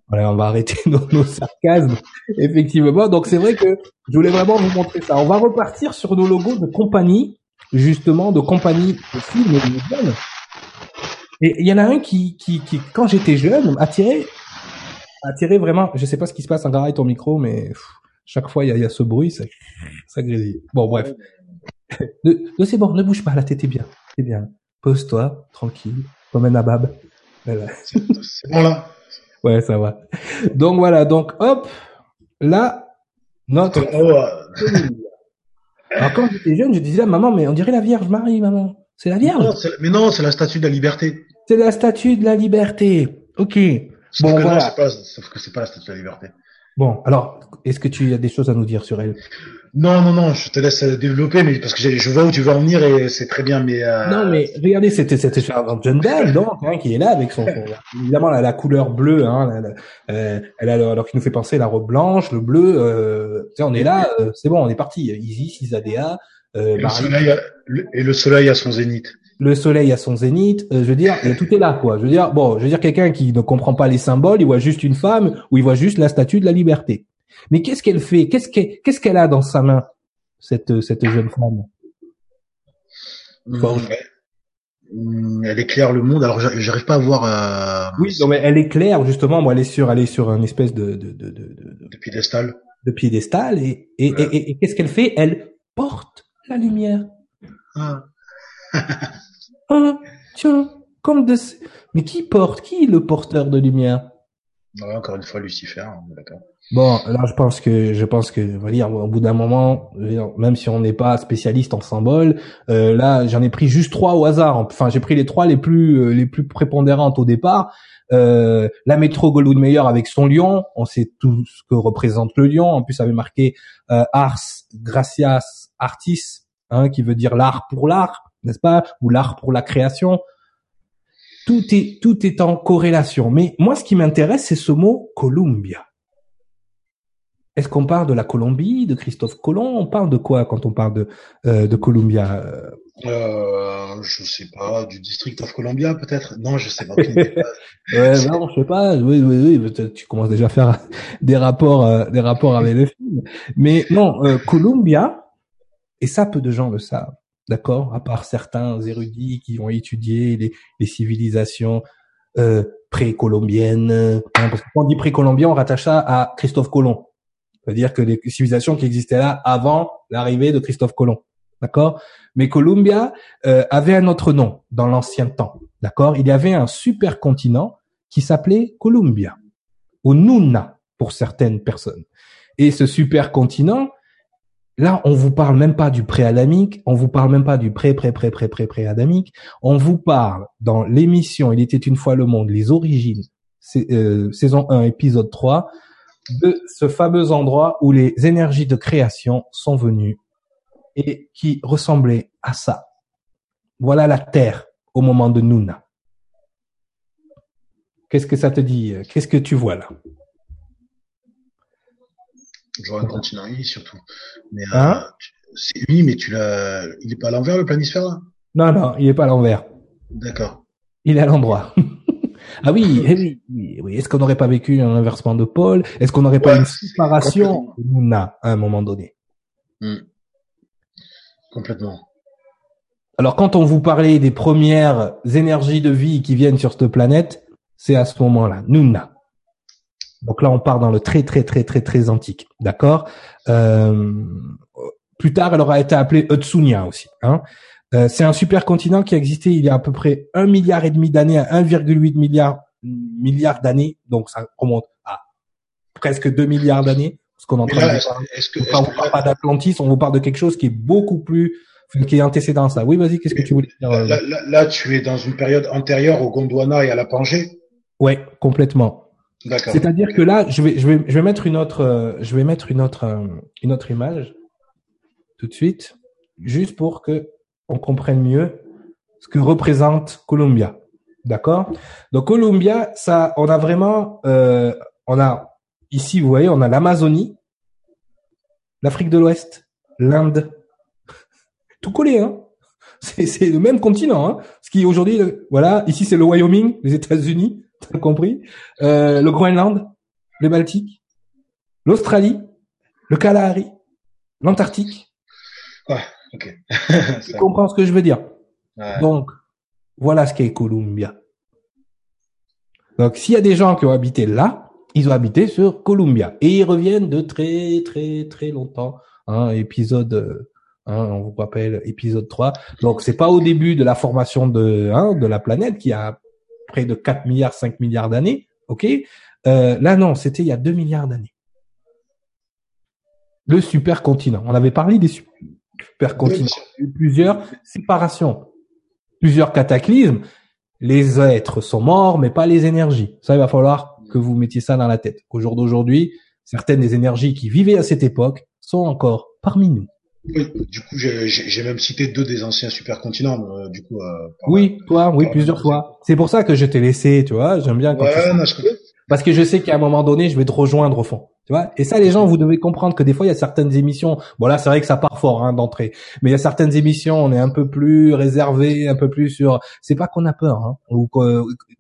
B: voilà, on va arrêter <laughs> nos, nos sarcasmes, effectivement. Donc c'est vrai que je voulais vraiment vous montrer ça. On va repartir sur nos logos de compagnie, justement, de compagnie de films et. Et il y en a un qui, qui, qui quand j'étais jeune, attirait, attirait vraiment. Je sais pas ce qui se passe en garage ton micro, mais chaque fois il y a, ce bruit, ça, ça grésille. Bon, bref. <laughs> Ne, c'est bon, ne bouge pas, la tête est bien, c'est bien. Pose-toi, tranquille, comme un nabab. Voilà.
C: C'est bon, là.
B: Ouais, ça va. Donc voilà, donc hop, là, notre.
C: Oh,
B: Alors quand j'étais jeune, je disais à maman, mais on dirait la Vierge Marie, maman. C'est la Vierge.
C: non, mais non, c'est la statue de la liberté.
B: C'est la statue de la liberté. Ok.
C: Sauf
B: Bon,
C: que
B: voilà.
C: pas, sauf que c'est pas la statue de la liberté.
B: Bon, alors, est-ce que tu as des choses à nous dire sur elle?
C: Non, non, non, je te laisse développer, mais parce que je vois où tu veux en venir et c'est très bien, mais euh,
B: Non, mais regardez, c'était c'était charmante jeune dame, donc, hein, qui est là avec son, son- évidemment la, la couleur bleue, hein, la- la- euh, elle a alors qui nous fait penser la robe blanche, le bleu. Euh, tu sais, on est là, euh, c'est bon, on est parti. Isis, Isadea, euh,
C: et le, soleil a, le- et le soleil à son zénith.
B: le soleil à son zénith. euh, je veux dire, tout est là, quoi. Je veux dire, bon, je veux dire, quelqu'un qui ne comprend pas les symboles, il voit juste une femme ou il voit juste la statue de la liberté. Mais qu'est-ce qu'elle fait? Qu'est-ce qu'elle a dans sa main cette cette jeune femme?
C: Hum, Elle éclaire le monde. Alors j'a- j'arrive pas à voir euh,
B: Oui, non, mais elle est claire justement. Moi, elle est sur, elle est sur un espèce de de de de, de,
C: de piédestal.
B: de piédestal et et,
C: Ouais.
B: et, et- et qu'est-ce qu'elle fait? Elle porte la lumière.
C: Ah. <laughs>
B: Ah, tiens, comme de. Mais qui porte? Qui est le porteur de lumière?
C: Encore une fois Lucifer, hein.
B: Bon, là, je pense que, je pense que, on va dire, au bout d'un moment, même si on n'est pas spécialiste en symboles, euh, là, j'en ai pris juste trois au hasard. Enfin, j'ai pris les trois les plus, euh, les plus prépondérantes au départ. Euh, la métro Goldwyn Mayer avec son lion, on sait tout ce que représente le lion. En plus, ça avait marqué euh, Ars Gracias Artis, hein, qui veut dire l'art pour l'art, n'est-ce pas, ou l'art pour la création. Tout est, tout est en corrélation. Mais moi, ce qui m'intéresse, c'est ce mot Columbia. Est-ce qu'on parle de la Colombie, de Christophe Colomb? On parle de quoi quand on parle de, euh, de Columbia? Euh,
C: je sais pas, du District of Columbia peut-être? Non, je sais pas. <laughs>
B: Ouais, non, je sais pas. Oui, oui, oui. Tu commences déjà à faire des rapports, euh, des rapports avec le film. Mais non, euh, Columbia, et ça, peu de gens le savent, d'accord? À part certains érudits qui ont étudié les, les civilisations euh, précolombiennes. hein, parce que quand on dit précolombien, on rattache ça à Christophe Colomb. C'est-à-dire que les civilisations qui existaient là avant l'arrivée de Christophe Colomb. d'accord? Mais Columbia euh, avait un autre nom dans l'ancien temps, d'accord? Il y avait un supercontinent qui s'appelait Columbia, ou Nuna pour certaines personnes. Et ce supercontinent, là, on vous parle même pas du pré-adamique, on vous parle même pas du pré-pré-pré-pré-pré-pré-adamique, on vous parle dans l'émission Il était une fois le monde, les origines, euh, saison 1, épisode 3, de ce fameux endroit où les énergies de création sont venues et qui ressemblait à ça. Voilà la Terre au moment de Nuna. Qu'est-ce que ça te dit? Qu'est-ce que tu vois là?
C: Je vois un continent uni surtout. Mais euh, hein? c'est uni, mais tu l'as. Il est pas à l'envers le planisphère là?
B: Non, non, il est pas à l'envers.
C: D'accord.
B: Il est à l'endroit. <laughs> Ah oui, eh oui, oui, oui. Est-ce qu'on n'aurait pas vécu un inversement de pôle? Est-ce qu'on n'aurait pas une séparation Nuna à un moment donné?
C: Hmm. Complètement.
B: Alors quand on vous parlait des premières énergies de vie qui viennent sur cette planète, c'est à ce moment-là, Nuna. Donc là, on part dans le très très très très très antique, d'accord. Euh, plus tard, elle aura été appelée Utsunia aussi. Hein. Euh, c'est un supercontinent qui a existé il y a à peu près un milliard et demi d'années à 1,8 milliard milliard d'années. Donc ça remonte à presque 2 milliards d'années. Ce qu'on entend. Est-ce que, on parle pas d'Atlantis, on vous parle de quelque chose qui est beaucoup plus qui est antécédent ça. Oui, vas-y, qu'est-ce que tu voulais dire
C: euh? là, là, tu es dans une période antérieure au Gondwana et à la Pangée?
B: Ouais, complètement. C'est-à-dire que là, je vais, je vais, je vais mettre une autre, euh, je vais mettre une autre, une autre image tout de suite, juste pour que on comprenne mieux ce que représente Columbia. D'accord? Donc Columbia, ça, on a vraiment, euh, on a ici, vous voyez, on a l'Amazonie, l'Afrique de l'Ouest, l'Inde, <laughs> tout collé, hein? C'est le même continent, hein? Ce qui aujourd'hui, voilà, ici c'est le Wyoming, les États-Unis, compris euh, Le Groenland, le Baltique, l'Australie, le Kalahari, l'Antarctique.
C: Ouais, ok. <laughs>
B: tu comprends ce que je veux dire? Donc, voilà ce qu'est Columbia. Donc, s'il y a des gens qui ont habité là, ils ont habité sur Columbia. Et ils reviennent de très, très, très longtemps. Hein, épisode, hein, on vous rappelle, épisode 3. Donc, c'est pas au début de la formation de, hein, de la planète qui a près de 4 milliards, 5 milliards d'années. OK? Euh, Là, non, c'était il y a 2 milliards d'années. Le supercontinent. On avait parlé des supercontinents. Plusieurs séparations, plusieurs cataclysmes. Les êtres sont morts, mais pas les énergies. Ça, il va falloir que vous mettiez ça dans la tête. Au jour d'aujourd'hui, certaines des énergies qui vivaient à cette époque sont encore parmi nous.
C: Oui, du coup, j'ai même cité deux des anciens supercontinents. Euh, du coup, euh,
B: oui, toi, oui, plusieurs fois. C'est pour ça que je t'ai laissé, tu vois. J'aime bien quand ouais, non, je... parce que je sais qu'à un moment donné, je vais te rejoindre au fond. Tu vois? Et ça, les gens, vous devez comprendre que des fois, il y a certaines émissions. Bon là, c'est vrai que ça part fort hein, d'entrée, mais il y a certaines émissions, on est un peu plus réservé, un peu plus sur. C'est pas qu'on a peur. Hein, ou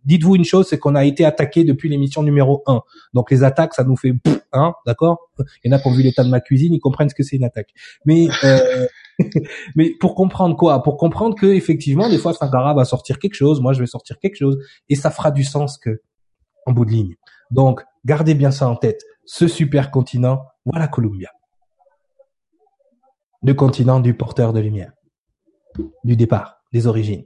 B: dites-vous une chose, c'est qu'on a été attaqué depuis l'émission numéro 1. Donc les attaques, ça nous fait hein, d'accord? Il y en a qui ont vu l'état de ma cuisine, ils comprennent ce que c'est une attaque. Mais euh, <laughs> mais pour comprendre quoi? Pour comprendre que effectivement, des fois, Sankara va sortir quelque chose, moi je vais sortir quelque chose, et ça fera du sens que en bout de ligne. Donc gardez bien ça en tête ce supercontinent, voilà Columbia. Le continent du porteur de lumière, du départ, des origines.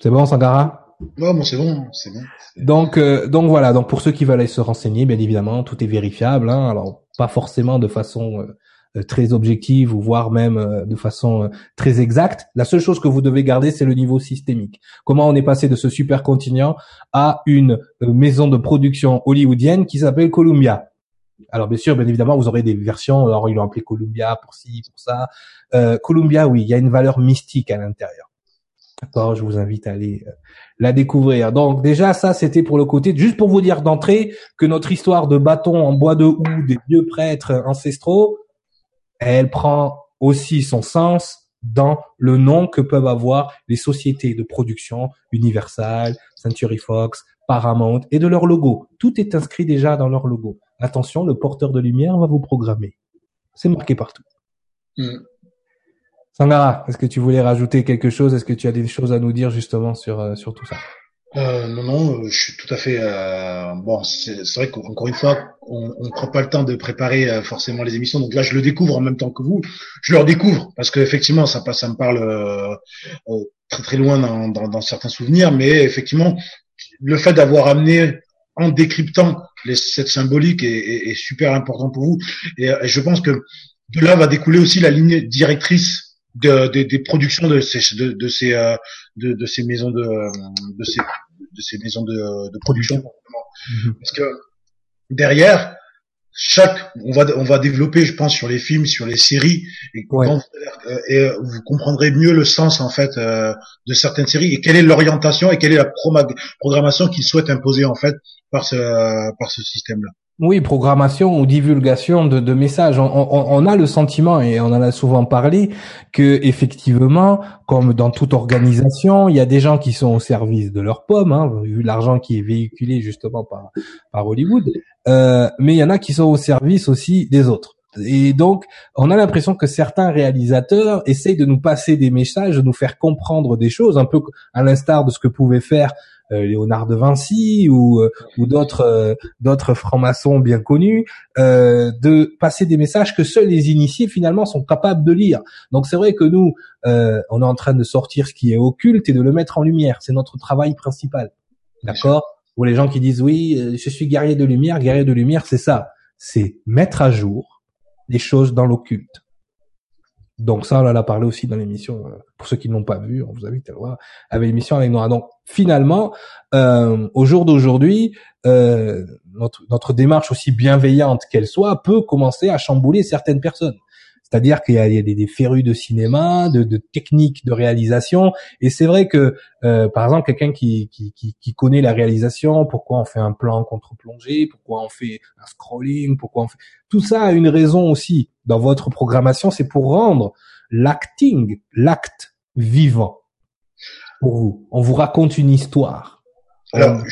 B: C'est bon, Sangara?
C: Non, bon, c'est bon, c'est bon.
B: Donc, euh, donc voilà. Donc pour ceux qui veulent aller se renseigner, bien évidemment, tout est vérifiable. Hein, alors pas forcément de façon euh, très objective ou voire même euh, de façon euh, très exacte. La seule chose que vous devez garder, c'est le niveau systémique. Comment on est passé de ce supercontinent à une maison de production hollywoodienne qui s'appelle Columbia. Alors bien sûr, bien évidemment, vous aurez des versions. Alors ils l'ont appelé Columbia pour ci, pour ça. Euh, Columbia, oui, il y a une valeur mystique à l'intérieur. D'accord, je vous invite à aller la découvrir. Donc déjà, ça, c'était pour le côté, juste pour vous dire d'entrée que notre histoire de bâton en bois de houx des vieux prêtres ancestraux, elle prend aussi son sens dans le nom que peuvent avoir les sociétés de production Universal, Century Fox, Paramount et de leur logo. Tout est inscrit déjà dans leur logo. Attention, le porteur de lumière va vous programmer. C'est marqué partout. Mm. Sangara, est-ce que tu voulais rajouter quelque chose? Est-ce que tu as des choses à nous dire justement sur, euh, sur tout ça?
C: Euh, non, non, je suis tout à fait. Euh, bon, c'est vrai qu'encore une fois, on ne prend pas le temps de préparer euh, forcément les émissions. Donc là, je le découvre en même temps que vous. Je le redécouvre parce que effectivement, ça, ça me parle euh, euh, très très loin dans, dans, dans, certains souvenirs. Mais effectivement, le fait d'avoir amené en décryptant les, cette symbolique est, est, est, super important pour vous. Et, je pense que de là va découler aussi la ligne directrice de, de, des productions de ces de, de ces de, de, ces maisons de de ces de ces maisons de, de production mhm. parce que derrière chaque on va on va développer je pense sur les films sur les séries et, ouais. vous, euh, et vous comprendrez mieux le sens en fait euh, de certaines séries et quelle est l'orientation et quelle est la programmation qu'ils souhaitent imposer en fait par ce par ce système là
B: oui, programmation ou divulgation de, de messages. On, on, on, a le sentiment et on en a souvent parlé que effectivement, comme dans toute organisation, il y a des gens qui sont au service de leur pomme, hein, vu l'argent qui est véhiculé justement par par Hollywood, euh, mais il y en a qui sont au service aussi des autres. Et donc, on a l'impression que certains réalisateurs essayent de nous passer des messages, de nous faire comprendre des choses, un peu à l'instar de ce que pouvait faire Léonard de Vinci ou, euh, ou d'autres euh, d'autres francs-maçons bien connus, de passer des messages que seuls les initiés finalement sont capables de lire. Donc c'est vrai que nous, on est en train de sortir ce qui est occulte et de le mettre en lumière. C'est notre travail principal. D'accord? Ou les gens qui disent oui, je suis guerrier de lumière, guerrier de lumière, c'est ça. C'est mettre à jour les choses dans l'occulte. Donc ça, on en a parlé aussi dans l'émission. Euh, pour ceux qui ne l'ont pas vu, on vous invite à le voir avec l'émission avec Nora. Donc finalement, euh, au jour d'aujourd'hui, euh, notre, notre démarche aussi bienveillante qu'elle soit peut commencer à chambouler certaines personnes. C'est-à-dire qu'il y a, des, des, férus de cinéma, de, de techniques de réalisation, et c'est vrai que, euh, par exemple, quelqu'un qui, qui, qui, qui, connaît la réalisation, pourquoi on fait un plan contre-plongée, pourquoi on fait un scrolling, pourquoi on fait tout ça a une raison aussi dans votre programmation, c'est pour rendre l'acting, l'acte vivant pour vous. On vous raconte une histoire.
C: Alors,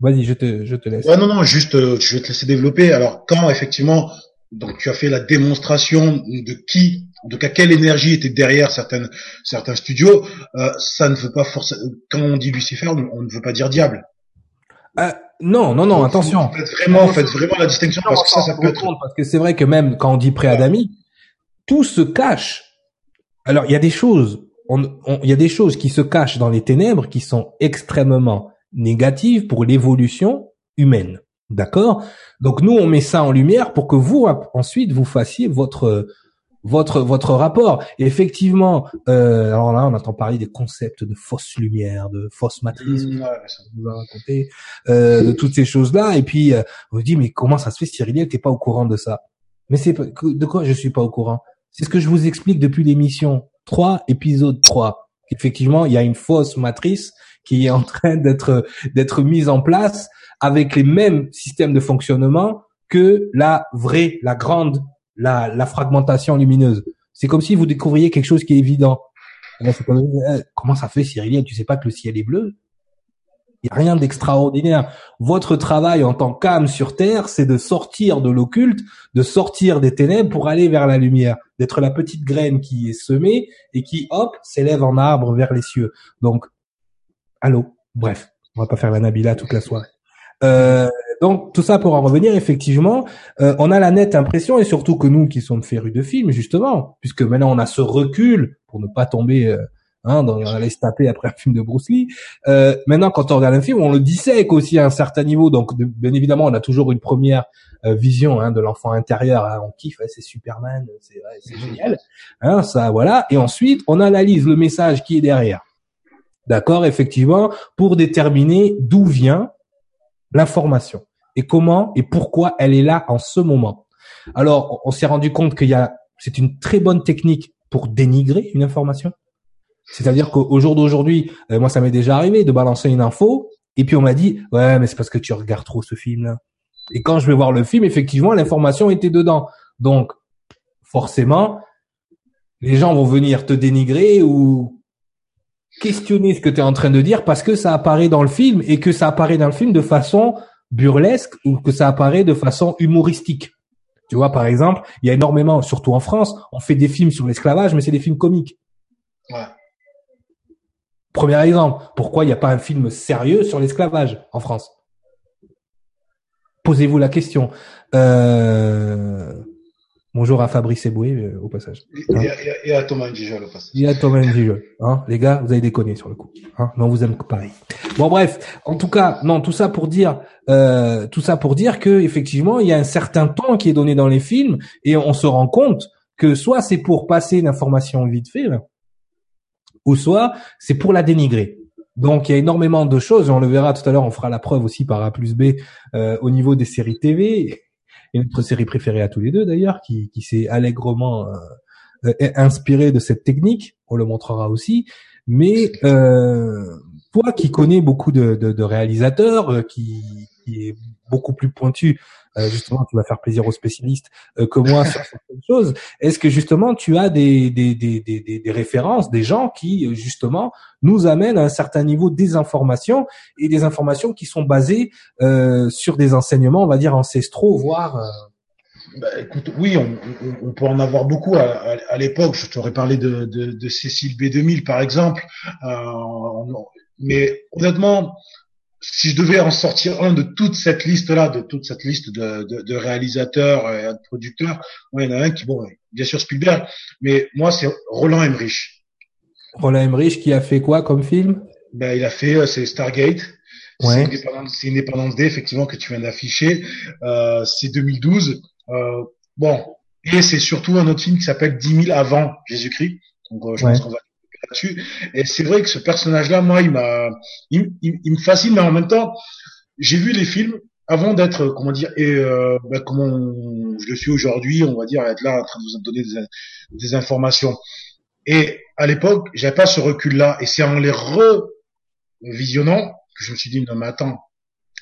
B: vas-y, je te, je te laisse.
C: Ouais, non, non, juste, euh, je vais te laisser développer. Alors, quand effectivement donc tu as fait la démonstration de qui, de quelle énergie était derrière certaines, certains studios. Euh, ça ne veut pas forcément. Quand on dit Lucifer, on ne veut pas dire diable.
B: Euh, non, non, non, attention.
C: Faites vraiment, faites vraiment la distinction parce que ça, ça peut être.
B: Parce que c'est vrai que même quand on dit préadamique, tout se cache. Alors il y a des choses, il y a des choses qui se cachent dans les ténèbres qui sont extrêmement négatives pour l'évolution humaine. D'accord? Donc nous on met ça en lumière pour que vous ensuite vous fassiez votre votre votre rapport. effectivement, euh, alors là on entend parler des concepts de fausse lumière, de fausse matrice, mmh, vous a raconté, euh, de toutes ces choses-là. Et puis euh, on vous dit mais comment ça se fait Cyril t'es pas au courant de ça? Mais c'est de quoi je suis pas au courant? C'est ce que je vous explique depuis l'émission 3, épisode 3. Effectivement, il y a une fausse matrice qui est en train d'être d'être mise en place avec les mêmes systèmes de fonctionnement que la vraie, la grande, la, la fragmentation lumineuse. C'est comme si vous découvriez quelque chose qui est évident. Eh, comment ça fait, Cyril Tu sais pas que le ciel est bleu? Il n'y a rien d'extraordinaire. Votre travail en tant qu'âme sur Terre, c'est de sortir de l'occulte, de sortir des ténèbres pour aller vers la lumière, d'être la petite graine qui est semée et qui, hop, s'élève en arbre vers les cieux. Donc, allô? Bref, on va pas faire la Nabila toute la soirée. Euh, donc tout ça pour en revenir, effectivement, euh, on a la nette impression, et surtout que nous qui sommes férus de films, justement, puisque maintenant on a ce recul pour ne pas tomber euh, hein, dans taper après un film de Bruce Lee. Euh, maintenant, quand on regarde un film, on le dissèque aussi à un certain niveau. Donc, bien évidemment, on a toujours une première euh, vision hein, de l'enfant intérieur. Hein, on kiffe, c'est Superman, c'est c'est génial. Hein, ça, voilà. Et ensuite, on analyse le message qui est derrière. D'accord, effectivement, pour déterminer d'où vient l'information et comment et pourquoi elle est là en ce moment. Alors, on s'est rendu compte qu'il y a, c'est une très bonne technique pour dénigrer une information. C'est-à-dire qu'au jour d'aujourd'hui, euh, moi, ça m'est déjà arrivé de balancer une info et puis on m'a dit, ouais, mais c'est parce que tu regardes trop ce film-là. Et quand je vais voir le film, effectivement, l'information était dedans. Donc, forcément, les gens vont venir te dénigrer ou questionner ce que tu es en train de dire parce que ça apparaît dans le film et que ça apparaît dans le film de façon burlesque ou que ça apparaît de façon humoristique. Tu vois, par exemple, il y a énormément, surtout en France, on fait des films sur l'esclavage, mais c'est des films comiques. Ouais. Premier exemple, pourquoi il n'y a pas un film sérieux sur l'esclavage en France? Posez-vous la question. Euh... Bonjour à Fabrice Eboué euh, au passage.
C: Hein et, à Thomas Njijol au passage.
B: Et à Thomas Njijol. Hein les gars, vous avez déconné sur le coup. Hein non, vous aimez pareil. Bon bref, en tout cas, non, tout ça pour dire, euh, tout ça pour dire que effectivement, il y a un certain temps qui est donné dans les films et on se rend compte que soit c'est pour passer une information vite fait, ou soit c'est pour la dénigrer. Donc il y a énormément de choses, et on le verra tout à l'heure, on fera la preuve aussi par A plus B euh, au niveau des séries TV et notre série préférée à tous les deux d'ailleurs, qui, s'est allègrement euh, euh inspirée de cette technique. On le montrera aussi. Mais euh, toi qui connais beaucoup de, réalisateurs, euh, qui, qui est beaucoup plus pointu justement, tu vas faire plaisir aux spécialistes euh, que moi sur certaines <laughs> choses. Est-ce que justement, tu as des, des, des, des, des références, des gens qui euh, justement nous amènent à un certain niveau des informations et des informations qui sont basées euh, sur des enseignements, on va dire ancestraux, voire
C: bah, écoute, oui, on, on, peut en avoir beaucoup. À, à, l'époque, je t'aurais parlé de, de, de, Cécile B2000, par exemple. Euh, mais honnêtement, si je devais en sortir un de toute cette liste-là, de toute cette liste de, de, de réalisateurs et de producteurs, il y en a un qui, bon, bien sûr Spielberg, mais moi c'est Roland Emmerich.
B: Roland Emmerich qui a fait quoi comme film?
C: Ben il a fait euh, c'est Stargate. Ouais. C'est Indépendance D effectivement que tu viens d'afficher. Euh, c'est 2012. Euh, bon et c'est surtout un autre film qui s'appelle 10 000 avant Jésus-Christ. Donc euh, je pense qu'on va et c'est vrai que ce personnage-là, moi, il m'a, il, me fascine, mais en même temps, j'ai vu les films avant d'être, comment dire, et euh, ben, comment je le suis aujourd'hui, on va dire, être là en train de vous donner des, informations. Et à l'époque, j'avais pas ce recul-là, et c'est en les revisionnant que je me suis dit non mais attends,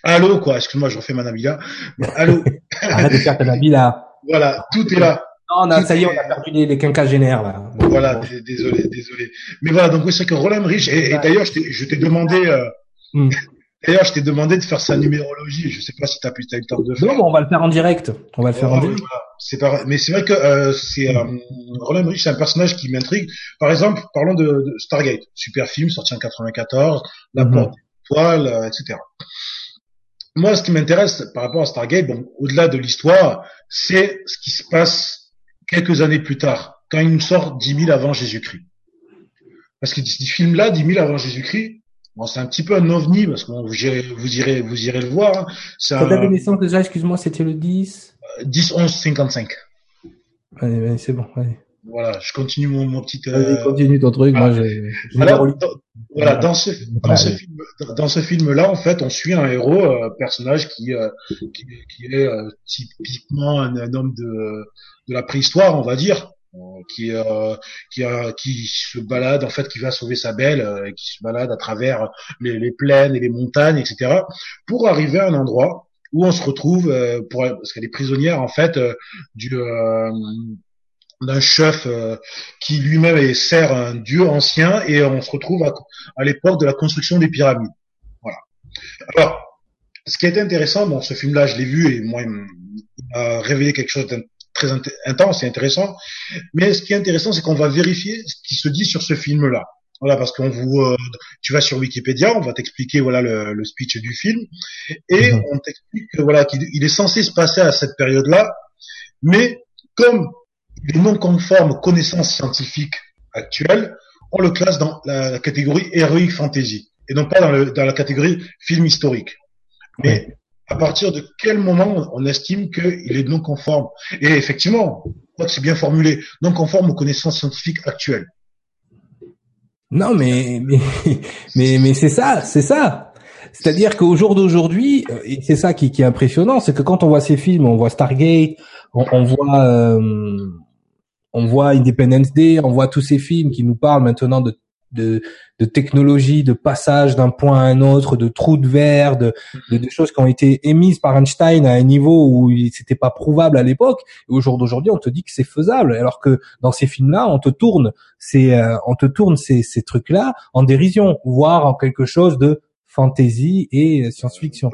C: allô quoi, excuse-moi, je refais ma Nabila, mais allô? <laughs>
B: Arrête de faire ta Nabila.
C: Voilà, tout est là.
B: Non, on ça y est, on a perdu les, les quinquagénaires là.
C: Voilà, désolé, désolé. Mais voilà, donc oui, c'est que Roland Rich, et, d'ailleurs, je t'ai demandé, euh, hmm. <laughs> d'ailleurs, je t'ai demandé de faire sa numérologie. Je sais pas si t'as pu, t'as eu le temps de faire.
B: Non, mais on va le faire en direct. On va le faire en direct.
C: C'est pas, mais c'est vrai que euh, c'est euh, Roland Rich, c'est un personnage qui m'intrigue. Par exemple, parlons de, de, Stargate, super film sorti en 94, La mm porte étoile, euh, etc. Moi, ce qui m'intéresse par rapport à Stargate, bon, au-delà de l'histoire, c'est ce qui se passe quelques années plus tard, quand il nous sort 10 000 avant Jésus-Christ. Parce que ce film-là, 10 000 avant Jésus-Christ, bon, c'est un petit peu un ovni, parce que vous, irez, vous, irez, vous irez le voir. Hein.
B: C'est un... date de naissance déjà, excuse-moi, c'était le 10
C: 10, 11, 55.
B: Allez, c'est bon, allez.
C: Voilà, je continue mon, mon petit.
B: Euh... continue ton truc. Moi, j'ai.
C: Voilà, dans, ce dans ce film, dans ce film-là, en fait, on suit un héros, un personnage qui euh, qui, qui, est euh, typiquement un, un, homme de de la préhistoire, on va dire, qui euh, qui, qui se balade en fait, qui va sauver sa belle, et qui se balade à travers les, les plaines et les montagnes, etc., pour arriver à un endroit où on se retrouve pour parce qu'elle est prisonnière en fait du d'un chef euh, qui lui-même sert un dieu ancien et on se retrouve à, l'époque de la construction des pyramides. Voilà. Alors, ce qui est intéressant dans ce film-là, je l'ai vu et moi, il m'a révélé quelque chose très intense et intéressant. Mais ce qui est intéressant, c'est qu'on va vérifier ce qui se dit sur ce film-là. Voilà, parce qu'on vous, euh, tu vas sur Wikipédia, on va t'expliquer voilà le, le, speech du film, et mhm. on t'explique que voilà qu'il est censé se passer à cette période-là, mais comme les non conformes connaissances scientifiques actuelles, on le classe dans la catégorie heroic fantasy et non pas dans, le, dans la catégorie film historique. Mais à partir de quel moment on estime qu'il est non conforme? Et effectivement, je que c'est bien formulé, non conforme aux connaissances scientifiques actuelles.
B: Non, mais <laughs> mais mais, c'est ça, c'est ça. C'est-à-dire qu'au jour d'aujourd'hui, euh, et c'est ça qui, est impressionnant, c'est que quand on voit ces films, on voit Stargate, on voit euh, on voit Independence Day, on voit tous ces films qui nous parlent maintenant de de, de technologie, de passage d'un point à un autre, de trous de verre, de, de, choses qui ont été émises par Einstein à un niveau où c'était pas prouvable à l'époque. Et au jour d'aujourd'hui, on te dit que c'est faisable, alors que dans ces films-là, on te tourne ces, euh, on te tourne ces, ces trucs-là en dérision, voire en quelque chose de fantasy et science-fiction.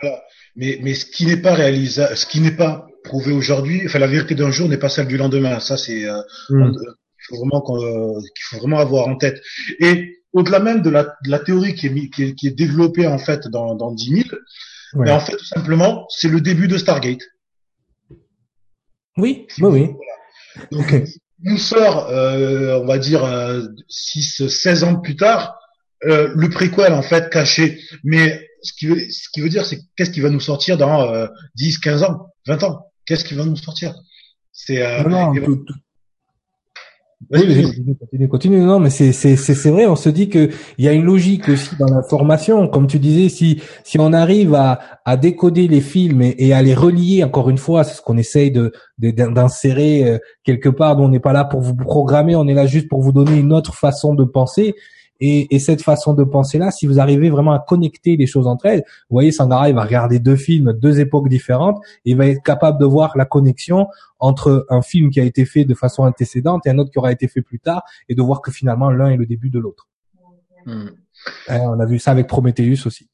C: Mais, mais ce qui n'est pas réalisable, ce qui n'est pas prouvé aujourd'hui. Enfin, la vérité d'un jour n'est pas celle du lendemain. Ça, c'est euh, hmm. Qu'il faut vraiment qu'il faut vraiment avoir en tête. Et au-delà même de la, de la théorie qui est, qui est, qui est développée en fait dans, dans 10 000,
B: Ouais.
C: mais en fait tout simplement c'est le début de Stargate.
B: Oui, oui, oui.
C: Donc nous sort, euh, on va dire euh, 6, 16 ans plus tard, euh, le préquel en fait caché. Mais ce qui veut, ce qui veut dire, c'est qu'est-ce qui va nous sortir dans euh, 10, 15 ans, 20 ans? Qu'est-ce qui va nous sortir? C'est euh,
B: Non, non, tout- tout- Oui,
C: vas-y.
B: continue, continue. Non, mais c'est c'est c'est vrai. On se dit que il y a une logique aussi dans la formation, comme tu disais. Si si on arrive à à décoder les films et, à les relier, encore une fois, c'est ce qu'on essaye de d'insérer euh, quelque part. On n'est pas là pour vous programmer, on est là juste pour vous donner une autre façon de penser. Et, et cette façon de penser là, si vous arrivez vraiment à connecter les choses entre elles, vous voyez, Sangara, il va regarder deux films, deux époques différentes, et il va être capable de voir la connexion entre un film qui a été fait de façon antécédente et un autre qui aura été fait plus tard, et de voir que finalement l'un est le début de l'autre.
C: Hmm.
B: Hein, on a vu ça avec Prometheus aussi.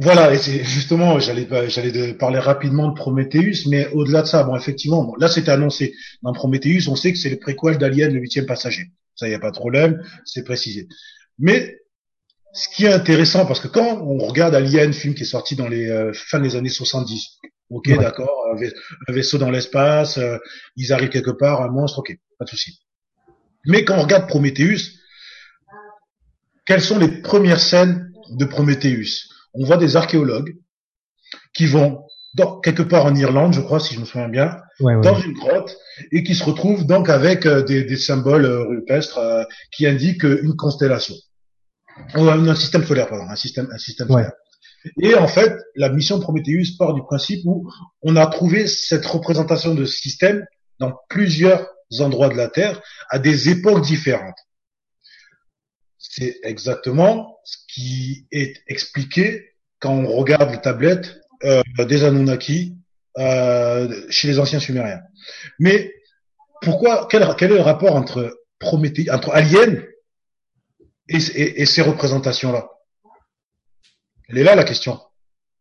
C: Voilà, et c'est justement, j'allais j'allais parler rapidement de Prometheus, mais au-delà de ça, bon, effectivement, bon, là c'était annoncé. Dans Prometheus, on sait que c'est le préquel d'Alien, le huitième passager. Ça, y a pas de problème, c'est précisé. Mais ce qui est intéressant, parce que quand on regarde Alien, film qui est sorti dans les euh, fin des années 70, ok,
B: Ouais.
C: d'accord, un, vais- un vaisseau dans l'espace, euh, ils arrivent quelque part, un monstre, ok, pas de souci. Mais quand on regarde Prometheus, quelles sont les premières scènes de Prometheus? On voit des archéologues qui vont dans, quelque part en Irlande, je crois, si je me souviens bien,
B: Ouais, ouais.
C: dans une grotte et qui se retrouvent donc avec euh, des, des symboles euh, rupestres euh, qui indiquent une constellation. Un, système solaire, pardon, un système, un système
B: Ouais.
C: solaire. Et en fait, la mission Prometheus part du principe où on a trouvé cette représentation de système dans plusieurs endroits de la Terre à des époques différentes. C'est exactement ce qui est expliqué quand on regarde les tablettes euh, des Anunnaki euh, chez les anciens Sumériens. Mais pourquoi quel, quel est le rapport entre Prométhée, entre Alien et, et- et ces représentations-là Elle est là la question.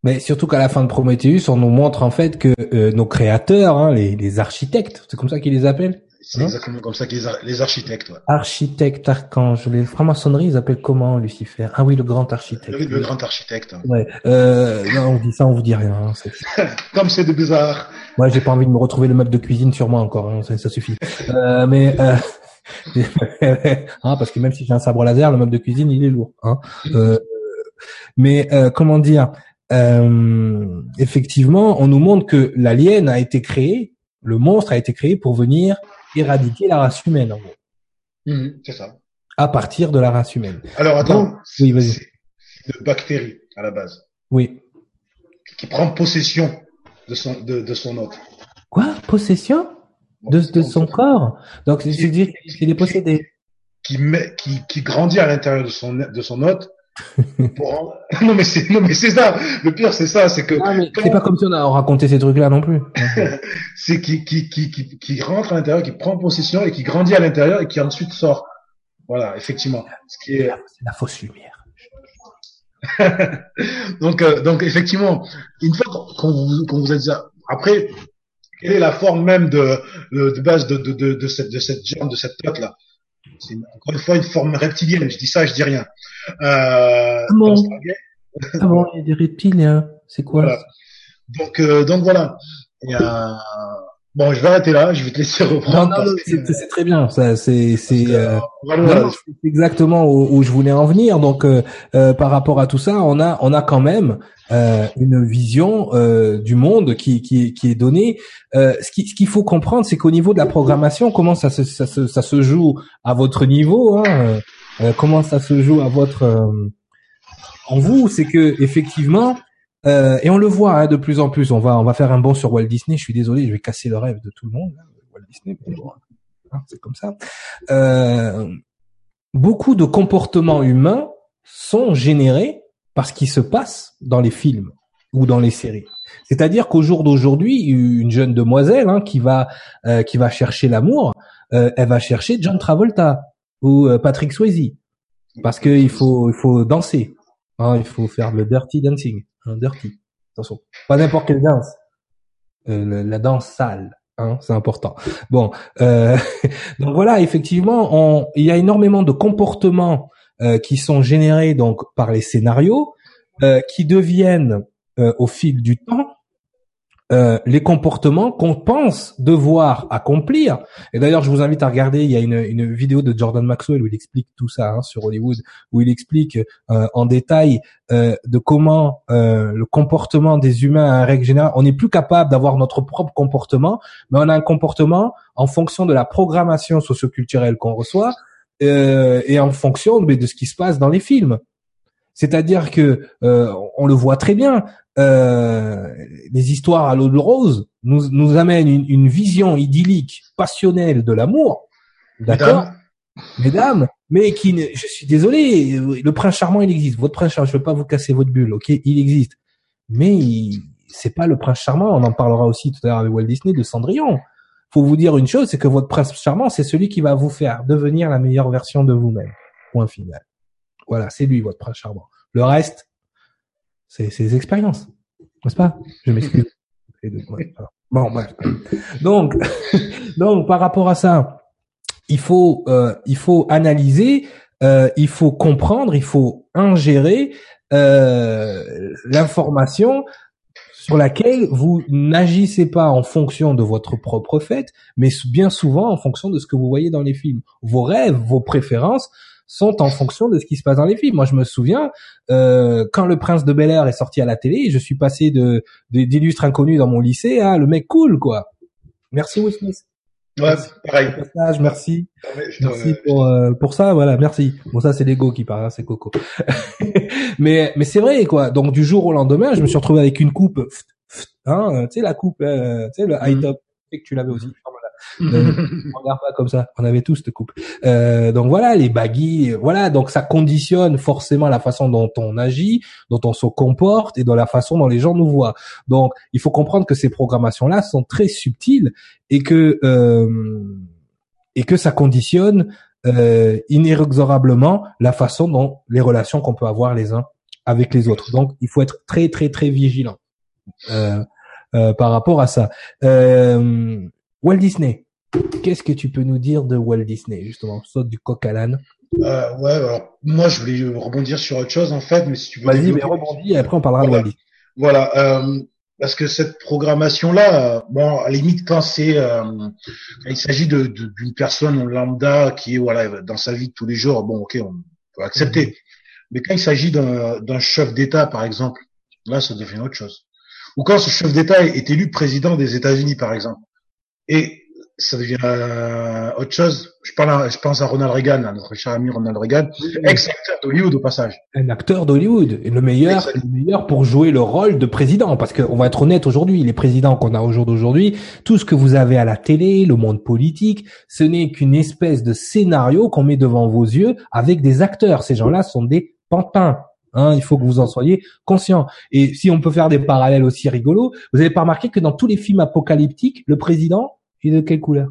B: Mais surtout qu'à la fin de Prometheus, on nous montre en fait que euh, nos créateurs, hein, les, les architectes, c'est comme ça qu'ils les appellent
C: C'est
B: Hein
C: exactement comme ça que les, ar- les architectes. Ouais.
B: Architectes, archanges, les francs-maçonneries, ils appellent comment Lucifer? Ah oui, le grand architecte.
C: Le, le grand architecte. hein.
B: Ouais. Euh, non, on dit ça, on vous dit rien. hein, <laughs>
C: Comme c'est de bizarre.
B: Moi, j'ai pas envie de me retrouver le meuble de cuisine sur moi encore. hein, ça, ça suffit. Euh, mais euh, <laughs> hein, parce que même si j'ai un sabre laser, le meuble de cuisine, il est lourd. Hein. <laughs> Euh, mais euh, comment dire euh, Effectivement, on nous montre que l'alien a été créé, le monstre a été créé pour venir éradiquer la race humaine, en gros,
C: Mhm, c'est ça.
B: à partir de la race humaine.
C: Alors attends,
B: Donc, oui, vas-y.
C: c'est une bactérie à la base
B: Oui.
C: qui prend possession de son de, de son hôte.
B: Quoi? Possession? De, de son corps Donc, c'est dire qu'il est possédé.
C: qui met, qui, qui grandit à l'intérieur de son, de son hôte. <laughs> pour <laughs> non mais c'est, non mais c'est ça. Le pire c'est ça, c'est que quand-
B: c'est pas comme si on a raconté ces trucs-là non plus. <laughs>
C: c'est qui, qui, qui, qui, qui rentre à l'intérieur, qui prend possession et qui grandit à l'intérieur et qui ensuite sort. Voilà, effectivement. Ce qui est,
B: C'est la fausse lumière.
C: donc, euh, donc effectivement, une fois qu'on vous, qu'on vous a dit ça, après, quelle est la forme même de, base de, de, de, de cette, de cette germe, de cette tête là C'est encore une fois une forme reptilienne. Je dis ça, je dis rien. Euh,
B: bon. Ah bon, il y a des reptiliens. C'est quoi?
C: Voilà. Donc, euh, donc voilà. Et, euh, bon, je vais arrêter là. Je vais te laisser reprendre.
B: non, non, c'est très bien. Ça, c'est, euh,
C: voilà,
B: c'est exactement où, où je voulais en venir. Donc, euh, euh, par rapport à tout ça, on a, on a quand même euh, une vision euh, du monde qui, qui, qui est donnée. Euh, ce qui- ce qu'il faut comprendre, c'est qu'au niveau de la programmation, comment ça se, ça se, ça se joue à votre niveau, hein, euh, euh, comment ça se joue à votre euh, en vous, c'est que effectivement, euh, et on le voit hein, de plus en plus. On va, on va faire un bond sur Walt Disney. Je suis désolé, je vais casser le rêve de tout le monde. Walt Disney, hein, c'est comme ça. Euh, beaucoup de comportements humains sont générés par ce qui se passe dans les films ou dans les séries. C'est-à-dire qu'au jour d'aujourd'hui, une jeune demoiselle hein, qui va euh, qui va chercher l'amour, euh, elle va chercher John Travolta ou euh, Patrick Swayze parce que il faut il faut danser, hein, il faut faire le dirty dancing, hein, dirty. Attention, pas n'importe quelle danse, Euh, la danse sale, hein, c'est important. Bon, euh, <laughs> donc voilà, effectivement, il y a énormément de comportements euh, qui sont générés donc par les scénarios, qui deviennent au fil du temps euh, les comportements qu'on pense devoir accomplir. Et d'ailleurs, je vous invite à regarder, il y a une, une vidéo de Jordan Maxwell où il explique tout ça hein, sur Hollywood, où il explique euh, en détail euh, de comment euh, le comportement des humains, à règle générale, on n'est plus capable d'avoir notre propre comportement, mais on a un comportement en fonction de la programmation socioculturelle qu'on reçoit euh, et en fonction de, de ce qui se passe dans les films. C'est-à-dire que euh, on le voit très bien. Euh, les histoires à l'eau de rose nous, nous amènent une, une vision idyllique, passionnelle de l'amour, d'accord, mesdames, mais qui, ne, je suis désolé, le prince charmant il existe. Votre prince charmant, je veux pas vous casser votre bulle, ok, il existe, mais c'est pas le prince charmant. On en parlera aussi tout à l'heure avec Walt Disney de Cendrillon. Faut vous dire une chose, c'est que votre prince charmant, c'est celui qui va vous faire devenir la meilleure version de vous-même. Point final. Voilà, c'est lui votre prince charmant. Le reste, c'est des expériences, n'est-ce pas? Je m'excuse. <laughs> Bon, bref. Donc, <laughs> donc par rapport à ça, il faut euh, il faut analyser, euh, il faut comprendre, il faut ingérer euh, l'information sur laquelle vous n'agissez pas en fonction de votre propre fait, mais bien souvent en fonction de ce que vous voyez dans les films. Vos rêves, vos préférences sont en fonction de ce qui se passe dans les films. Moi, je me souviens euh, quand Le Prince de Bel Air est sorti à la télé, je suis passé de d'illustres inconnus dans mon lycée à le mec cool, quoi. Merci Will Smith.
C: Ouais, pareil.
B: Au passage, merci. Merci pour euh, pour ça, voilà, merci. Bon ça c'est l'ego qui parle, hein, c'est Coco. <laughs> mais mais c'est vrai quoi. Donc du jour au lendemain, je me suis retrouvé avec une coupe, hein, tu sais la coupe, euh, tu sais le high
C: Mhm.
B: top, tu sais que tu l'avais aussi. <laughs> On regarde pas comme ça, on avait tous cette coupe. Euh, donc voilà les baggy, voilà donc ça conditionne forcément la façon dont on agit, dont on se comporte et dans la façon dont les gens nous voient. Donc il faut comprendre que ces programmations là sont très subtiles et que euh, et que ça conditionne euh, inexorablement la façon dont les relations qu'on peut avoir les uns avec les autres. Donc, il faut être très très très vigilant euh, euh, par rapport à ça. Euh, Walt Disney, qu'est-ce que tu peux nous dire de Walt Disney justement Saute du coq à l'âne?
C: Euh, ouais, alors moi je voulais rebondir sur autre chose en fait, mais si tu veux.
B: Vas-y, mais rebondis et après on parlera de
C: Voilà.
B: Walt Disney.
C: Voilà, euh, parce que cette programmation-là, euh, bon, à la limite quand c'est, euh, il s'agit de, de- d'une personne lambda qui est voilà dans sa vie de tous les jours, bon, ok, on peut accepter. Mais quand il s'agit d'un, d'un chef d'État, par exemple, là, ça devient autre chose. Ou quand ce chef d'État est, est élu président des États-Unis, par exemple, et ça devient euh, autre chose. Je parle, à- je pense à Ronald Reagan, à notre cher ami Ronald Reagan, ex-acteur d'Hollywood au passage.
B: Un acteur d'Hollywood, et le meilleur, le meilleur pour jouer le rôle de président, parce qu'on va être honnête aujourd'hui, les présidents qu'on a au jour d'aujourd'hui, tout ce que vous avez à la télé, le monde politique, ce n'est qu'une espèce de scénario qu'on met devant vos yeux avec des acteurs. Ces gens-là sont des pantins. Hein, il faut que vous en soyez conscients. Et si on peut faire des parallèles aussi rigolos, vous avez pas remarqué que dans tous les films apocalyptiques, le président, il est de quelle couleur?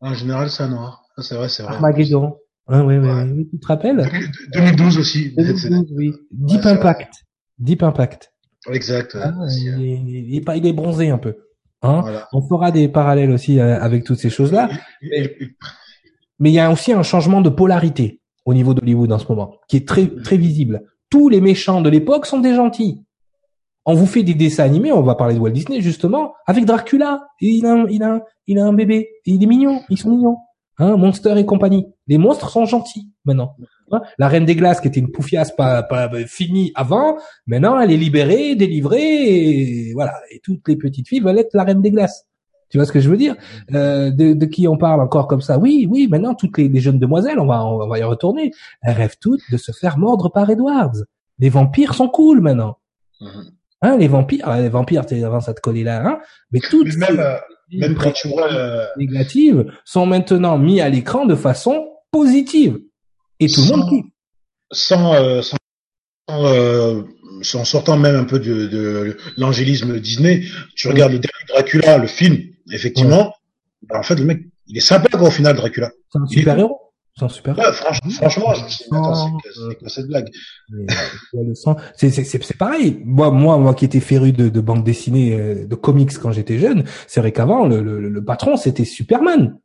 C: En général, c'est noir. Ça, c'est vrai, c'est vrai.
B: Armageddon. Hein, oui, oui,
C: Ouais.
B: oui, tu te rappelles?
C: 2012 aussi.
B: 2012, oui. Deep. Impact. Deep Impact.
C: Exact. ouais,
B: Ah, il, est, il, est pas, il est bronzé un peu. Hein
C: Voilà.
B: On fera des parallèles aussi euh, avec toutes ces choses-là.
C: Et-
B: Mais il y a aussi un changement de polarité au niveau d'Hollywood en ce moment, qui est très très visible. Tous les méchants de l'époque sont des gentils. On vous fait des dessins animés, on va parler de Walt Disney justement, avec Dracula. Il a, un, il a, il a un bébé. Il est mignon. Ils sont mignons. Hein, Monster et compagnie. Les monstres sont gentils maintenant. Hein, La Reine des Glaces, qui était une poufiasse pas, pas pas finie avant, maintenant elle est libérée, délivrée, et voilà. Et toutes les petites filles veulent être la Reine des Glaces. Tu vois ce que je veux dire? Euh, de, de qui on parle encore comme ça? Oui, oui. Maintenant, toutes les, les jeunes demoiselles, on va, on va y retourner. Elles rêvent toutes de se faire mordre par Edwards. Les vampires sont cool maintenant.
C: Mhm.
B: Hein, les vampires, euh, les vampires, t'es avant ça te collait là, hein. Mais toutes
C: même, euh,
B: ces
C: même quand tu vois, euh,
B: négatives sont maintenant mis à l'écran de façon positive. Et tout le monde
C: Sans-
B: kiffe.
C: sans, euh, sans, sans, euh, en sortant même un peu de, de l'angélisme Disney, tu
B: Oui.
C: regardes le dernier Dracula, le film, effectivement, bah, en fait, le mec, il est sympa, quoi, au final, Dracula.
B: C'est un
C: Il est
B: super héros. C'est un super
C: Ouais, franch- franchement, je me suis dit, attends, c'est quoi cette blague?
B: Euh, c'est c'est c'est c'est pareil. Moi moi moi qui étais féru de, de bande dessinée, euh, de comics quand j'étais jeune, c'est vrai qu'avant le, le le patron c'était Superman.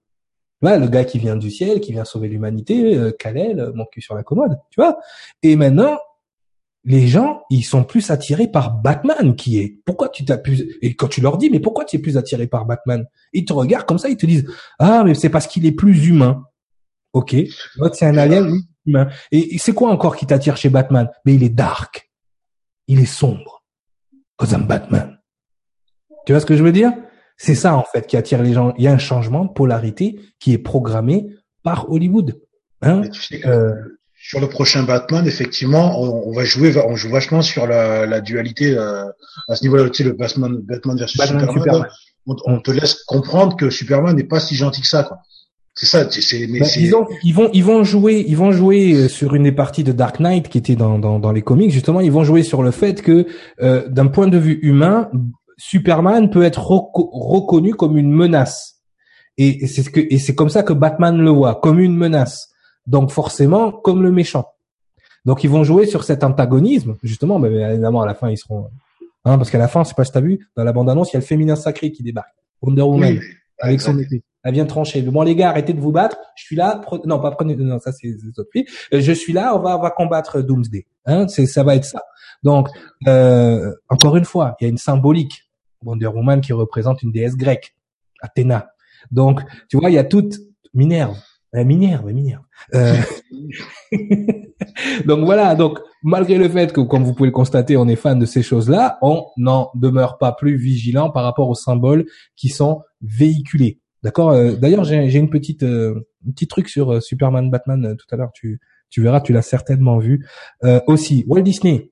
B: Voilà, le gars qui vient du ciel, qui vient sauver l'humanité, euh, Kalel, mon cul sur la commode, tu vois. Et maintenant, les gens, ils sont plus attirés par Batman qui est. Pourquoi tu t'appuies Et quand tu leur dis, mais pourquoi tu es plus attiré par Batman? Ils te regardent comme ça, ils te disent, ah, mais c'est parce qu'il est plus humain. Ok, c'est un alien humain. Et c'est quoi encore qui t'attire chez Batman? Mais il est dark, il est sombre. Cause I'm Batman. Tu vois ce que je veux dire? C'est ça en fait qui attire les gens. Il y a un changement de polarité qui est programmé par Hollywood. Hein?
C: Euh, sur le prochain Batman, effectivement, on, va jouer, on joue vachement sur la, la dualité euh, à ce niveau-là. Tu sais, le Batman, Batman versus Superman. On, te laisse comprendre que Superman n'est pas si gentil que ça. Quoi. C'est ça. C'est,
B: mais bah, ils, ils, vont, ils vont jouer, ils vont jouer euh, sur une des parties de Dark Knight qui était dans, dans, dans les comics. Justement, ils vont jouer sur le fait que, euh, d'un point de vue humain, Superman peut être reconnu comme une menace. Et, et c'est ce que, et c'est comme ça que Batman le voit, comme une menace donc forcément comme le méchant. Donc ils vont jouer sur cet antagonisme, justement, mais évidemment à la fin ils seront, hein, parce qu'à la fin, c'est pas si t'as vu, dans la bande-annonce, il y a le féminin sacré qui débarque, Wonder Woman, avec son épée. Elle vient trancher. Bon les gars, arrêtez de vous battre. Je suis là. Non, pas prenez. Non, ça c'est autre filles. Euh, je suis là. On va, on va combattre Doomsday. Hein, c'est, ça va être ça. Donc euh, encore une fois, il y a une symbolique. Wonder Woman qui représente une déesse grecque, Athéna. Donc tu vois, il y a toute Minerve euh, Minerve, Minerve. Euh... <laughs> donc voilà, donc malgré le fait que, comme vous pouvez le constater, on est fan de ces choses-là, on n'en demeure pas plus vigilant par rapport aux symboles qui sont véhiculés. D'accord. Euh, d'ailleurs, j'ai une petite, euh, petit truc sur euh, Superman, Batman tout à l'heure. Tu, tu verras, tu l'as certainement vu. aussi, Walt Disney.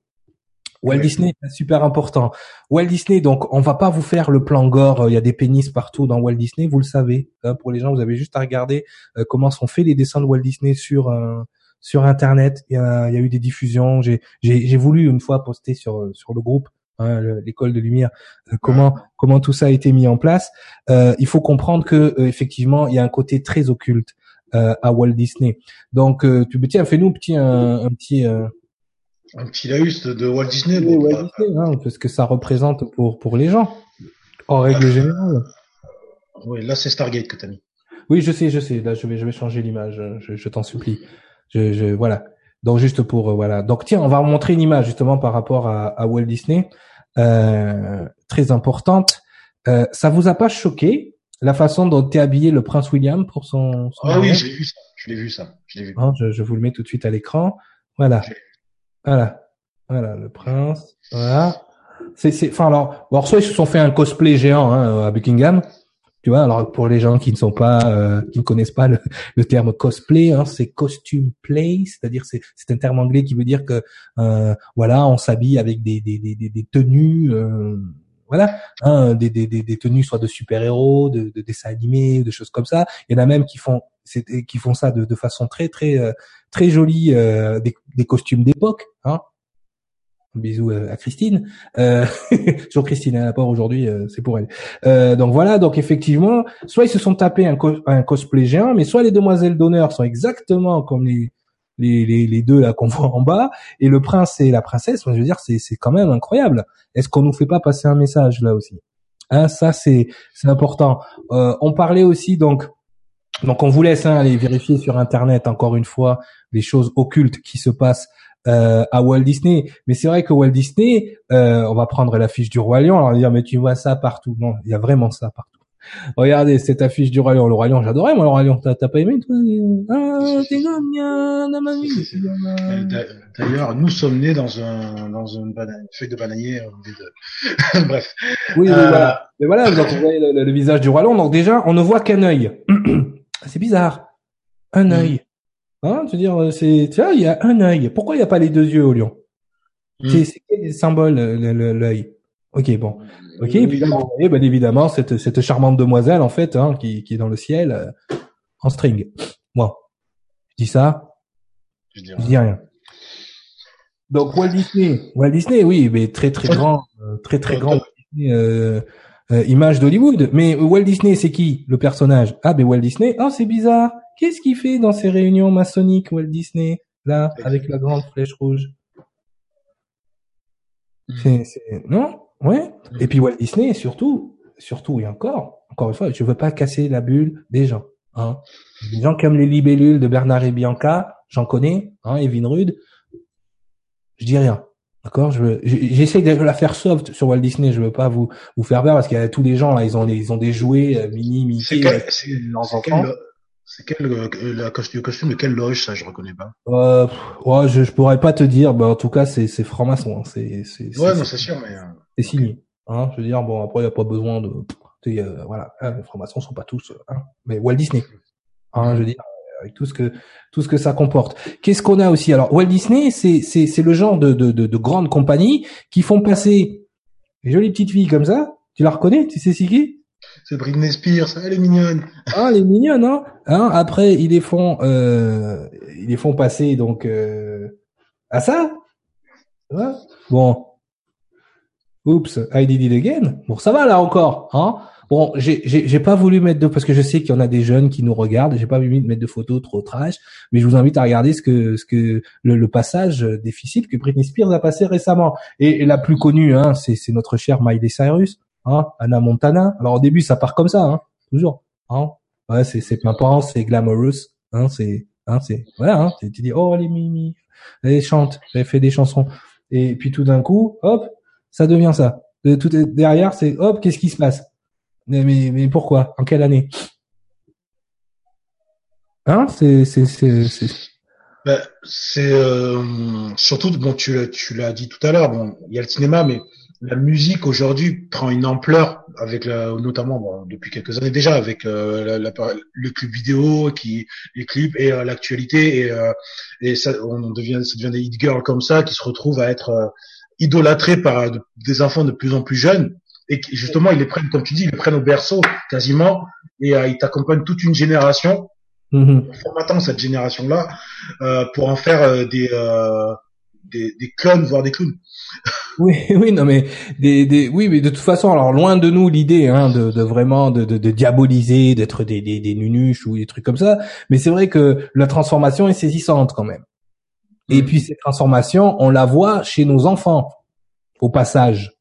B: Walt Disney, c'est super important. Walt Disney, donc on va pas vous faire le plan gore. Euh, il y a des pénis partout dans Walt Disney, vous le savez. Hein, pour les gens, vous avez juste à regarder euh, comment sont faits les dessins de Walt Disney sur euh, sur Internet. Il y, a, il y a eu des diffusions. J'ai j'ai voulu une fois poster sur sur le groupe. Hein, l'école de lumière, comment comment tout ça a été mis en place. il faut comprendre que effectivement il y a un côté très occulte à Walt Disney. Donc tu tiens fais-nous petit un, un petit
C: un petit laïus de Walt Disney.
B: Oui, Walt Disney, hein, parce que ça représente pour pour les gens, en règle générale.
C: Oui, là c'est Stargate que t'as mis.
B: Oui, je sais, je sais. Là, je vais je vais changer l'image. Je, je t'en supplie. Je, je voilà. Donc juste pour euh, voilà. Donc tiens, on va montrer une image justement par rapport à, à Walt Disney, euh, très importante. Euh, ça vous a pas choqué la façon dont est habillé le prince William pour son, son
C: Ah oui, j'ai vu ça. Je l'ai vu ça. Je l'ai vu.
B: Hein, je, je, vous le mets tout de suite à l'écran. Voilà. Voilà. Voilà, le prince. Voilà. C'est, c'est, enfin alors, bon, soit ils se sont fait un cosplay géant hein, à Buckingham, tu vois. Alors pour les gens qui ne sont pas, euh, qui ne connaissent pas le, le terme cosplay, hein, c'est costume play, c'est-à-dire c'est, c'est un terme anglais qui veut dire que euh, voilà, on s'habille avec des des, des, des tenues, euh, voilà, hein, des, des, des, tenues soit de super-héros, de, de dessins animés, de choses comme ça. Il y en a même qui font qui font ça de, de façon très très euh, très jolie, euh, des, des costumes d'époque, hein, Bisous euh, à Christine. Euh, <laughs> toujours Christine à part aujourd'hui, euh, c'est pour elle. Euh, donc voilà, donc effectivement, soit ils se sont tapés un, un cosplay géant, mais soit les demoiselles d'honneur sont exactement comme les les, les, deux là qu'on <laughs> voit en bas, et le prince et la princesse. Je veux dire, c'est c'est quand même incroyable. Est-ce qu'on nous fait pas passer un message là aussi? Hein, ça c'est c'est important. on parlait aussi donc donc on vous laisse hein, aller vérifier sur internet encore une fois les choses occultes qui se passent euh, à Walt Disney. Mais c'est vrai que Walt Disney, euh, on va prendre l'affiche du Roi Lion, on va dire mais tu vois ça partout. Non, il y a vraiment ça partout. Regardez cette affiche du Roi Lion. Le Roi Lion, j'adorais moi le Roi Lion. T'as, pas aimé toi? Ah,
C: D'ailleurs, nous sommes nés dans un dans une, feuille de bananier. <laughs> Bref.
B: Oui, euh... voilà. Mais voilà, vous voyez le, visage du Roi Lion. Donc déjà, on ne voit qu'un œil. <clears throat> c'est bizarre. Un œil. Hein, tu veux dire, c'est, tu vois, il y a un œil. Pourquoi il n'y a pas les deux yeux au lion? Mm. C'est quel symbole l'œil? Ok, bon. Ok, et puis là, vous voyez, ben, évidemment, cette, cette charmante demoiselle, en fait, hein, qui, qui est dans le ciel, euh, en string. Moi, je dis ça, je dis, dis rien. Donc Walt Disney, Walt Disney, oui, mais très très grand, euh, très très grand euh, euh, image d'Hollywood. Mais Walt Disney, c'est qui le personnage? Ah, ben Walt Disney. Oh, c'est bizarre. Qu'est-ce qu'il fait dans ces réunions maçonniques Walt Disney là avec la grande flèche rouge? Hmm. c'est, non ouais et puis Walt Disney surtout surtout et encore encore une fois je veux pas casser la bulle des gens Hein. Les gens aiment les libellules de Bernard et Bianca, j'en connais, hein, Evin Rude. Je dis rien. D'accord, je j'essaie de la faire soft sur Walt Disney. Je veux pas vous vous faire peur parce qu'il y a tous les gens là, ils ont ils ont des jouets euh, mini Mickey. C'est quel,
C: c'est quel euh, le costume de quelle loge ça Je reconnais pas.
B: Euh, ouais, je je pourrais pas te dire. Bah en tout cas c'est c'est franc-maçon. Hein. C'est c'est.
C: Ouais non c'est sûr mais. Euh,
B: c'est signé. Hein, je veux dire bon après il y a pas besoin de. voilà, hein, les francs-maçons sont pas tous. Hein, mais Walt Disney. Hein, je veux dire avec tout ce que tout ce que ça comporte. Qu'est-ce qu'on a aussi? Alors Walt Disney, c'est c'est c'est le genre de, de de de grandes compagnies qui font passer les jolies petites filles comme ça. Tu la reconnais? Tu sais c'est qui?
C: C'est Britney Spears. Elle est mignonne.
B: Ah, elle est mignonne, hein, hein Après, ils les font euh, ils les font passer donc euh, à ça? Ouais. Bon. Oups, I did it again? Bon, ça va là encore, hein? Bon, j'ai pas voulu mettre de parce que je sais qu'il y en a des jeunes qui nous regardent. J'ai pas voulu mettre de photos trop trash, mais je vous invite à regarder ce que ce que le, passage difficile que Britney Spears a passé récemment. Et, la plus connue, hein, c'est notre cher Miley Cyrus, hein, Anna Montana. Alors au début, ça part comme ça, hein, toujours. Hein. Ouais, c'est c'est pimpant, c'est glamorous, hein, c'est hein, c'est voilà, hein, tu dis oh les mimi, elle chante, elle fait des chansons, et puis tout d'un coup, hop, ça devient ça. Tout derrière, c'est hop, qu'est-ce qui se passe? Mais, mais, mais pourquoi? En quelle année? Hein? C'est c'est c'est.
C: Ben, c'est euh, surtout bon tu tu l'as dit tout à l'heure bon il y a le cinéma mais la musique aujourd'hui prend une ampleur avec la, notamment bon, depuis quelques années déjà avec euh, la, le clip vidéo qui les clips et euh, l'actualité et euh, et ça on devient ça devient des hit girls comme ça qui se retrouvent à être euh, idolâtrés par des enfants de plus en plus jeunes et justement ils les prennent comme tu dis ils les prennent au berceau quasiment et euh, ils t'accompagnent toute une génération. Mm formatant cette génération là euh, pour en faire euh, des, euh, des, des clones voire des clowns. <laughs>
B: Oui <laughs> oui non mais des, des oui mais de toute façon alors loin de nous l'idée hein de, de vraiment de, de, de diaboliser d'être des, des des nunuches ou des trucs comme ça mais c'est vrai que la transformation est saisissante quand même. Et mm. puis cette transformation on la voit chez nos enfants au passage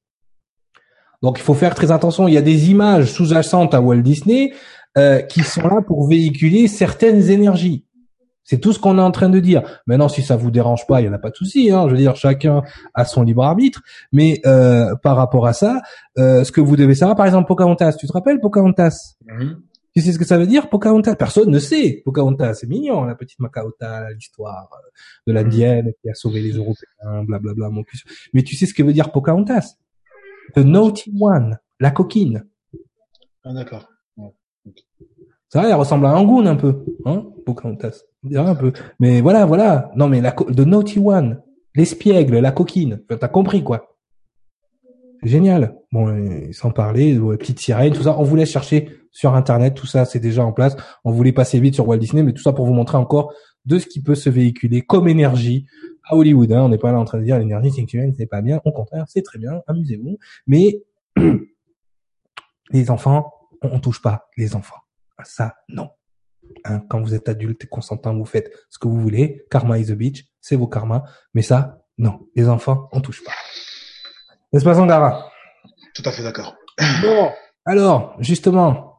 B: donc il faut faire très attention. Il y a des images sous-jacentes à Walt Disney euh, qui sont là pour véhiculer certaines énergies. C'est tout ce qu'on est en train de dire. Maintenant, si ça vous dérange pas, il y en a pas de souci. Hein. Je veux dire, chacun a son libre arbitre. Mais euh, par rapport à ça, euh, ce que vous devez savoir, par exemple, Pocahontas. Tu te rappelles Pocahontas? Tu sais ce que ça veut dire Pocahontas? Personne ne sait. Pocahontas, c'est mignon, la petite Macaota, l'histoire de l'indienne qui a sauvé les Européens, blablabla. Bla, bla, mon Mais tu sais ce que veut dire Pocahontas? The Naughty One, la coquine.
C: Ah d'accord.
B: Ça, elle ressemble à Angoon un peu, hein, Pocahontas. Un peu. Mais voilà, voilà. Non, mais la The Naughty One, l'espiègle, la coquine. T'as compris quoi Génial. Bon, sans parler, petite sirène, tout ça. On voulait chercher sur Internet, tout ça, c'est déjà en place. On voulait passer vite sur Walt Disney, mais tout ça pour vous montrer encore de ce qui peut se véhiculer comme énergie à Hollywood. Hein. On n'est pas là en train de dire l'énergie sexuelle c'est pas bien. Au contraire, c'est très bien. Amusez-vous. Mais <clears throat> les enfants, on, touche pas les enfants. Ça, non. Hein, quand vous êtes adulte et consentant, vous faites ce que vous voulez. Karma is a bitch, c'est vos karmas. Mais ça, non. Les enfants, on touche pas. N'est-ce pas, Sangara?
C: Tout à fait d'accord.
B: Bon, alors, justement,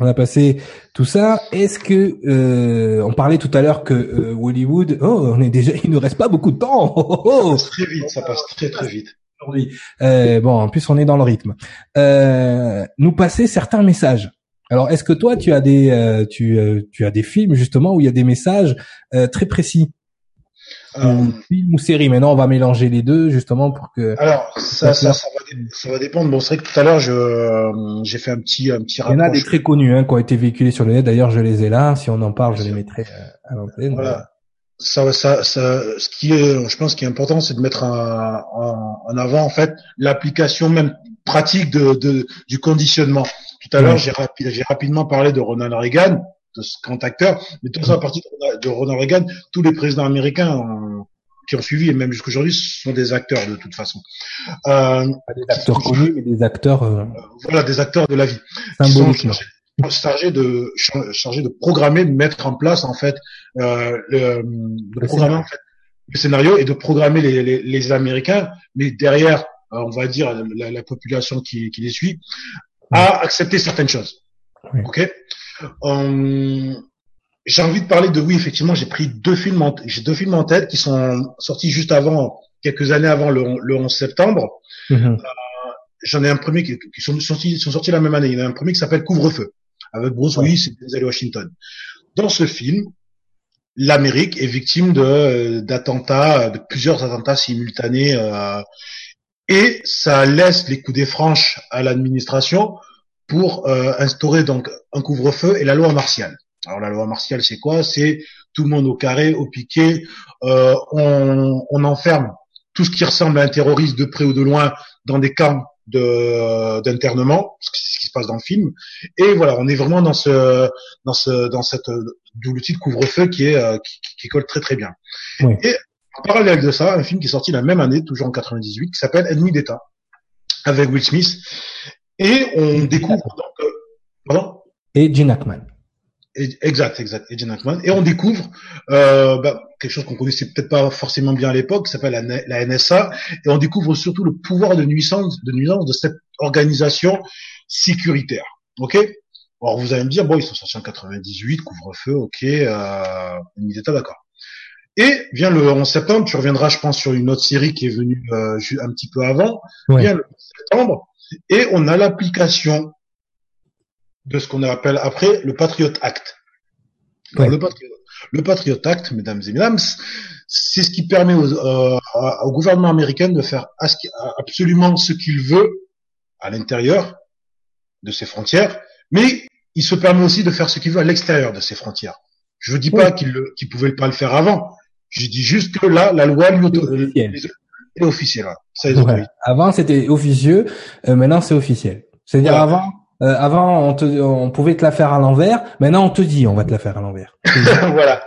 B: on a passé tout ça. Est-ce que euh, on parlait tout à l'heure que euh, Hollywood, oh, on est déjà, <laughs> il nous reste pas beaucoup de temps. <laughs> Oh,
C: oh, oh. Ça passe très vite, ça passe très très vite.
B: Euh, bon, en plus on est dans le rythme. Euh, nous passer certains messages. Alors, est-ce que toi, tu as des, euh, tu, euh, tu as des films justement où il y a des messages très précis? Euh, film ou série. Maintenant, on va mélanger les deux justement pour que.
C: Alors, ça, ça, ça, va, ça va dépendre. Bon, c'est vrai que tout à l'heure, je, euh, j'ai fait un petit, un petit.
B: Il y en a des très connus hein, qui ont été véhiculés sur le net. D'ailleurs, je les ai là. Si on en parle, je les mettrai euh, à l'antenne.
C: Voilà. Ça, ça, ça, ce qui est, je pense, qui est important, c'est de mettre en, en avant en fait l'application même pratique de, de du conditionnement. Tout à l'heure, j'ai, j'ai rapidement parlé de Ronald Reagan de ce grand acteur, mais tout ça à partir de Ronald Reagan, tous les présidents américains qui ont suivi, et même jusqu'aujourd'hui, sont des acteurs de toute façon.
B: Euh, Pas des acteurs connus, mais des acteurs. Euh,
C: voilà, des acteurs de la vie. Symboliquement. Chargés de chargés de programmer, de mettre en place en fait euh, le, de programmer en fait, le scénario et de programmer les, les, les Américains, mais derrière, euh, on va dire la, la population qui, qui les suit, à accepter certaines choses. Ok? Euh, j'ai envie de parler de oui, effectivement, j'ai pris deux films, en, j'ai deux films en tête qui sont sortis juste avant, quelques années avant le, le 11 septembre.
B: Mhm.
C: J'en ai un premier qui, qui sont sortis, sont sortis la même année. Il y en a un premier qui s'appelle Couvre-feu avec Bruce Willis et Denzel Washington. Dans ce film, l'Amérique est victime de d'attentats, de plusieurs attentats simultanés, euh, et ça laisse les coups des franches à l'administration pour euh, instaurer donc un couvre-feu et la loi martiale. Alors la loi martiale, c'est quoi? C'est tout le monde au carré, au piqué. Euh, on, on enferme tout ce qui ressemble à un terroriste de près ou de loin dans des camps de d'internement, c'est ce qui se passe dans le film. Et voilà, on est vraiment dans ce dans ce dans cette d'où le titre couvre-feu qui est euh, qui, qui, colle très très bien.
B: Oui.
C: Et en parallèle de ça, un film qui est sorti la même année, toujours en 98, qui s'appelle Ennemi d'État, avec Will Smith. Et on découvre donc, euh, pardon
B: Et Gene Hackman.
C: Et- Exact, exact, et Gene Hackman. Et on découvre euh, bah, quelque chose qu'on connaissait peut-être pas forcément bien à l'époque, qui s'appelle la, NSA, et on découvre surtout le pouvoir de nuisance, de nuisance de cette organisation sécuritaire. Ok? Alors vous allez me dire, bon, ils sont sortis en 98, couvre-feu, ok, euh, ennemi d'État, d'accord. Et vient le 11 septembre, tu reviendras, je pense, sur une autre série qui est venue euh, un petit peu avant.
B: Ouais.
C: Vient le 11 septembre, et on a l'application de ce qu'on appelle après le Patriot Act. Alors,
B: Ouais.
C: le, Patriot, le Patriot Act, mesdames et mesdames, c'est ce qui permet aux- euh, au gouvernement américain de faire absolument ce qu'il veut à l'intérieur de ses frontières, mais il se permet aussi de faire ce qu'il veut à l'extérieur de ses frontières. Je ne dis pas
B: Oui.
C: qu'il ne qu'il pouvait pas le faire avant. Je dis juste que là, la loi lui auto-
B: Officiel.
C: est
B: Ouais.
C: autorise.
B: Avant c'était officieux, euh, maintenant c'est officiel. C'est-à-dire
C: Voilà.
B: avant, euh, avant on, te, on pouvait te la faire à l'envers, maintenant on te dit on va te la faire à l'envers. <laughs>
C: voilà.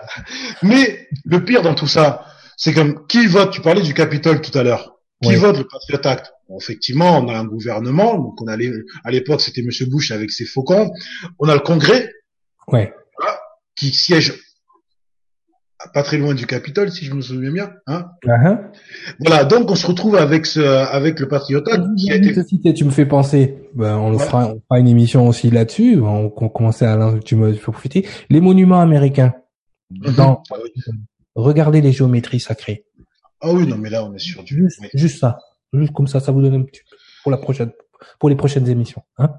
C: Mais le pire dans tout ça, c'est comme qui vote? Tu parlais du Capitole tout à l'heure. Qui
B: Oui.
C: vote le Patriot Act? Bon, Effectivement, on a un gouvernement. Donc on a les- à l'époque, c'était Monsieur Bush avec ses faucons. On a le Congrès
B: Ouais.
C: qui siège pas très loin du Capitole, si je me souviens bien. Hein
B: Uh-huh.
C: voilà. Donc on se retrouve avec ce, avec le Patriot Act qui a été
B: citer, tu me fais penser. Ben, on le fera, on fera une émission aussi là-dessus. On, on commençait à tu me fais profiter. Les monuments américains. Dans,
C: Ah oui.
B: regardez les géométries sacrées.
C: Ah oui, non, mais là on est sur du.
B: Juste,
C: oui.
B: juste ça. Juste comme ça, ça vous donne un petit pour la prochaine, pour les prochaines émissions. Hein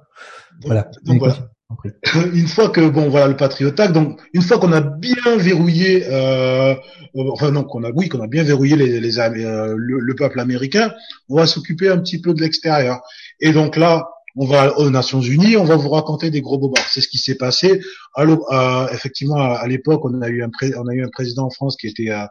B: voilà.
C: Donc voilà.
B: Compris. <laughs>
C: une fois que bon voilà le Patriot Act, donc une fois qu'on a bien verrouillé, euh, euh, enfin non qu'on a oui qu'on a bien verrouillé les, les euh, le, le peuple américain, on va s'occuper un petit peu de l'extérieur. Et donc là, on va aux Nations Unies, on va vous raconter des gros bobards. C'est ce qui s'est passé. L'o- à- effectivement, à, l'époque, on a eu un pré- on a eu un président en France qui était, euh,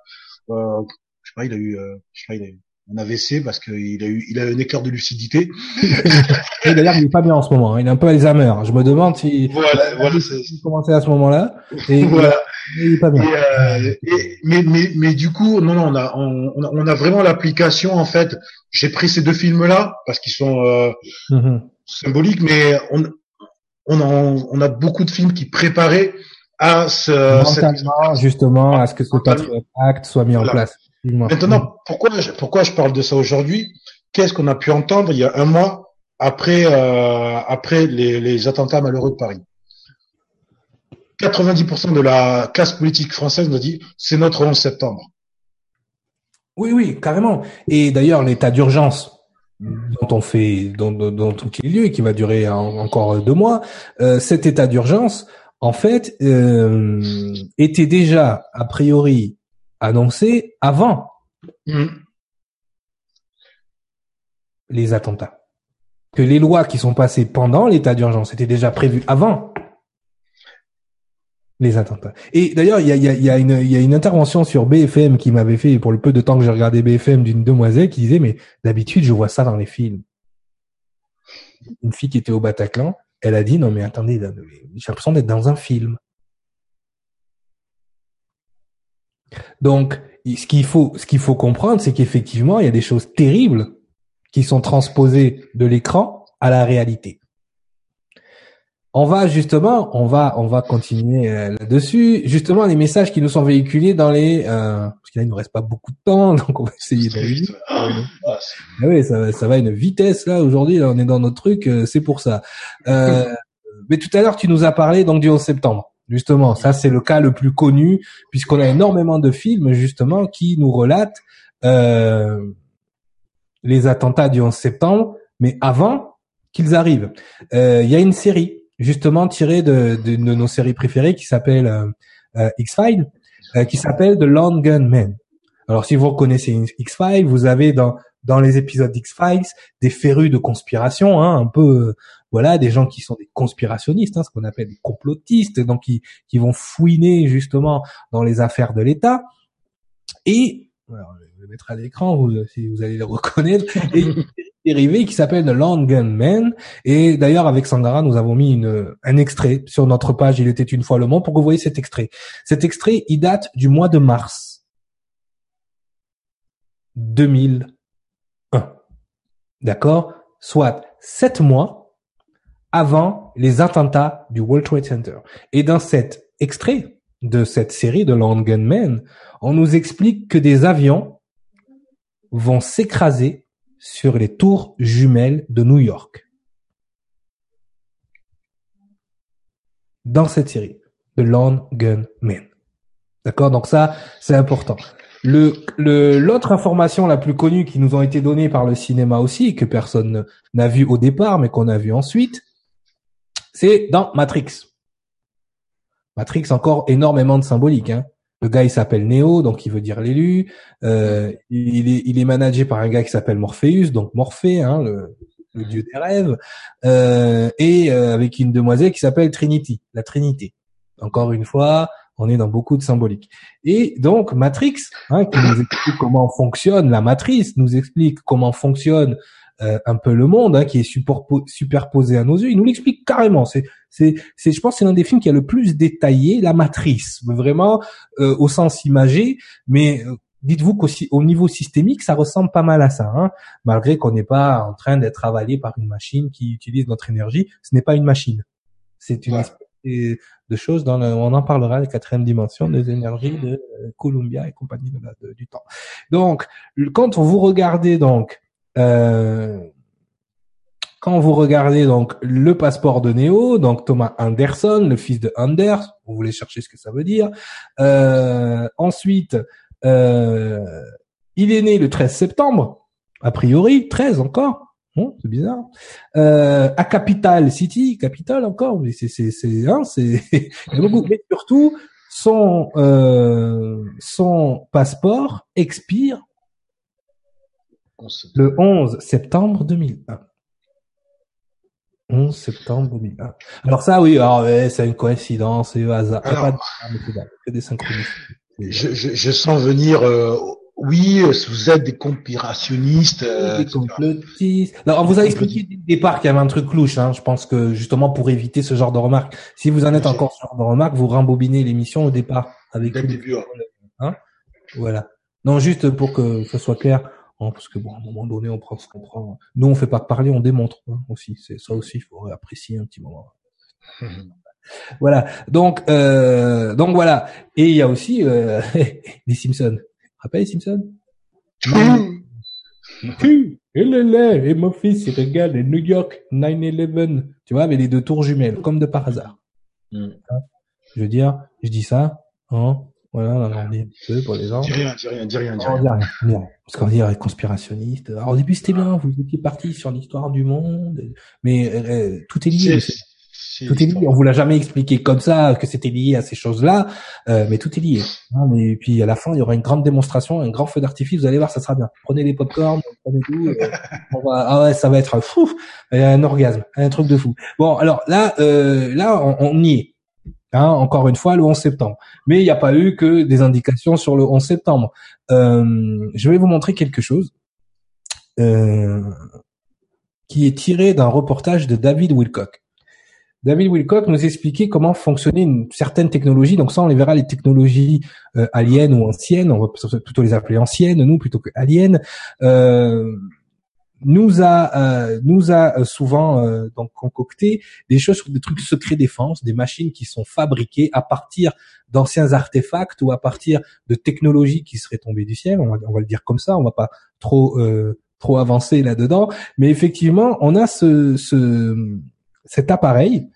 C: euh, je sais pas, il a eu, euh, je sais pas, il a eu un AVC parce qu'il a eu, il a eu un écart de lucidité. <laughs>
B: Et D'ailleurs, il est pas bien en ce moment. hein. Il est un peu Alzheimer. Je me demande si
C: Voilà, voilà, c'est-
B: il commençait à ce moment-là. Et
C: voilà.
B: il est pas bien.
C: Et, euh, et- mais, mais, mais du coup, non, non, on a, on, on a- on vraiment l'application en fait. J'ai pris ces deux films-là parce qu'ils sont euh,
B: Mhm.
C: symboliques, mais on, on, a, on a beaucoup de films qui préparaient à ce. cette-
B: justement, à ce que ce Act soit mis en place.
C: Maintenant, pourquoi je, pourquoi je parle de ça aujourd'hui? Qu'est-ce qu'on a pu entendre il y a un mois après euh, après les, les attentats malheureux de Paris? 90% de la classe politique française nous dit c'est notre 11 septembre.
B: Oui, oui, carrément. Et d'ailleurs, l'état d'urgence dont on fait, dont, dont, dont il y a lieu et qui va durer en- encore deux mois, euh, cet état d'urgence, en fait, euh, était déjà a priori annoncé avant
C: Mhm.
B: les attentats. Que les lois qui sont passées pendant l'état d'urgence étaient déjà prévues avant les attentats. Et d'ailleurs, il y a, y, a, il y, a une, il y a une intervention sur BFM qui m'avait fait, pour le peu de temps que j'ai regardé BFM, d'une demoiselle qui disait, mais d'habitude, je vois ça dans les films. Une fille qui était au Bataclan, elle a dit, non mais attendez, j'ai l'impression d'être dans un film. Donc, ce qu'il faut, ce qu'il faut comprendre, c'est qu'effectivement, il y a des choses terribles qui sont transposées de l'écran à la réalité. On va justement, on va, on va continuer euh, là-dessus. Justement, les messages qui nous sont véhiculés dans les, euh, parce qu'il nous reste pas beaucoup de temps, <laughs> donc on va essayer
C: vite. Ah,
B: oui, ça, ça va une vitesse là aujourd'hui. Là, on est dans notre truc, euh, c'est pour ça. Euh, <laughs> mais tout à l'heure, tu nous as parlé donc du 11 septembre. Justement, ça c'est le cas le plus connu puisqu'on a énormément de films justement qui nous relatent euh, les attentats du 11 septembre, mais avant qu'ils arrivent. Euh, Il y a une série justement tirée de, de, nos séries préférées qui s'appelle euh, euh X-Files, qui s'appelle The Long Gun Man. Alors si vous reconnaissez X-Files, vous avez dans dans les épisodes d'X-Files des férus de conspiration, hein, un peu voilà, des gens qui sont des conspirationnistes, hein, ce qu'on appelle des complotistes, donc qui, qui vont fouiner justement dans les affaires de l'État. Et alors, je vais le mettre à l'écran, vous, si vous allez le reconnaître. Et qui s'appelle The Long Gun Man. Et d'ailleurs, avec Sangara, nous avons mis une, un extrait sur notre page Il était une fois le monde pour que vous voyez cet extrait. Cet extrait, il date du mois de mars 2001. D'accord? Soit sept mois avant les attentats du World Trade Center. Et dans cet extrait de cette série de Long Gunmen, on nous explique que des avions vont s'écraser sur les tours jumelles de New York. Dans cette série, de Long Gunmen. D'accord? Donc ça, c'est important. Le, le, l'autre information la plus connue qui nous ont été données par le cinéma aussi, que personne n'a vu au départ, mais qu'on a vu ensuite, c'est dans Matrix. Matrix, encore énormément de symbolique. Hein. Le gars, il s'appelle Neo, donc il veut dire l'élu. Euh, il, est, il est managé par un gars qui s'appelle Morpheus, donc Morphée, hein, le, dieu des rêves, euh, et euh, avec une demoiselle qui s'appelle Trinity, la Trinité. Encore une fois, on est dans beaucoup de symbolique. Et donc Matrix, hein, qui nous explique comment fonctionne la matrice, nous explique comment fonctionne euh, un peu le monde, hein, qui est superposé à nos yeux. Il nous l'explique carrément. C'est, c'est, c'est, je pense, c'est l'un des films qui a le plus détaillé la matrice, vraiment euh, au sens imagé. Mais euh, dites-vous qu'au niveau systémique, ça ressemble pas mal à ça, hein, malgré qu'on n'est pas en train d'être avalé par une machine qui utilise notre énergie. Ce n'est pas une machine. C'est une espèce de choses dans le, on en parlera la quatrième dimension des énergies de Columbia et compagnie de du temps. Donc, quand vous regardez donc euh, quand vous regardez donc le passeport de Néo, donc Thomas Anderson, le fils de Anders, vous voulez chercher ce que ça veut dire. Euh, ensuite, euh, il est né le 13 septembre, a priori 13 encore. Bon, c'est bizarre. Euh, à Capital City, Capital encore, mais c'est c'est c'est hein, c'est <laughs> mais surtout son euh, son passeport expire le 11 septembre 2001. 11 septembre 2001. Alors ça, oui, alors c'est une coïncidence, c'est hasard. Alors, pas
C: de, des Je, je, je, sens venir. Euh, oui, vous êtes des conspirationnistes. Euh,
B: des complotistes. Alors, on vous a expliqué dès le départ qu'il y avait un truc louche. Hein. Je pense que justement pour éviter ce genre de remarques, si vous en êtes encore sur ce genre de remarques, vous rembobinez l'émission au départ avec.
C: Dès le début.
B: Hein voilà. Non, juste pour que ce soit clair Hein, parce que bon, à un moment donné, on prend ce qu'on prend. Nous, on fait pas parler, on démontre hein, aussi. C'est ça aussi, il faut apprécier un petit moment. <laughs> Voilà. Donc, euh, donc voilà. Et il y a aussi euh, <laughs> les Simpsons. Rappelle les Simpsons? Et le lait, et mon fils, il regarde New York 9-11. Tu vois, avec les deux tours jumelles, comme de par hasard. Mm. Hein? Je veux dire, je dis ça, hein, voilà, on a grandi un peu pour les gens.
C: Dis rien, dis rien, dis rien, dis rien.
B: rien. Parce qu'on dit conspirationniste. Alors au début c'était bien, vous étiez parti sur l'histoire du monde, mais euh, tout est lié. tout est lié. On vous l'a jamais expliqué comme ça que c'était lié à ces choses-là, euh, mais tout est lié. Hein, mais puis à la fin il y aura une grande démonstration, un grand feu d'artifice. Vous allez voir, ça sera bien. Prenez les popcorn, prenez tout. Euh, on va, ah ouais, ça va être fou, un orgasme, un truc de fou. Bon alors là, euh, là on, on y est. Hein, encore une fois, le 11 septembre. Mais il n'y a pas eu que des indications sur le 11 septembre. Euh, je vais vous montrer quelque chose euh, qui est tiré d'un reportage de David Wilcock. David Wilcock nous expliquait comment fonctionnait une certaine technologie. Donc ça, on les verra les technologies euh, aliens ou anciennes. On va plutôt les appeler anciennes, nous, plutôt que aliens. Euh, nous a euh, nous a euh, souvent euh, donc concocté des choses des trucs secrets défense, des machines qui sont fabriquées à partir d'anciens artefacts ou à partir de technologies qui seraient tombées du ciel. On va, on va le dire comme ça. On va pas trop trop avancer là-dedans, mais effectivement, on a ce, ce cet appareil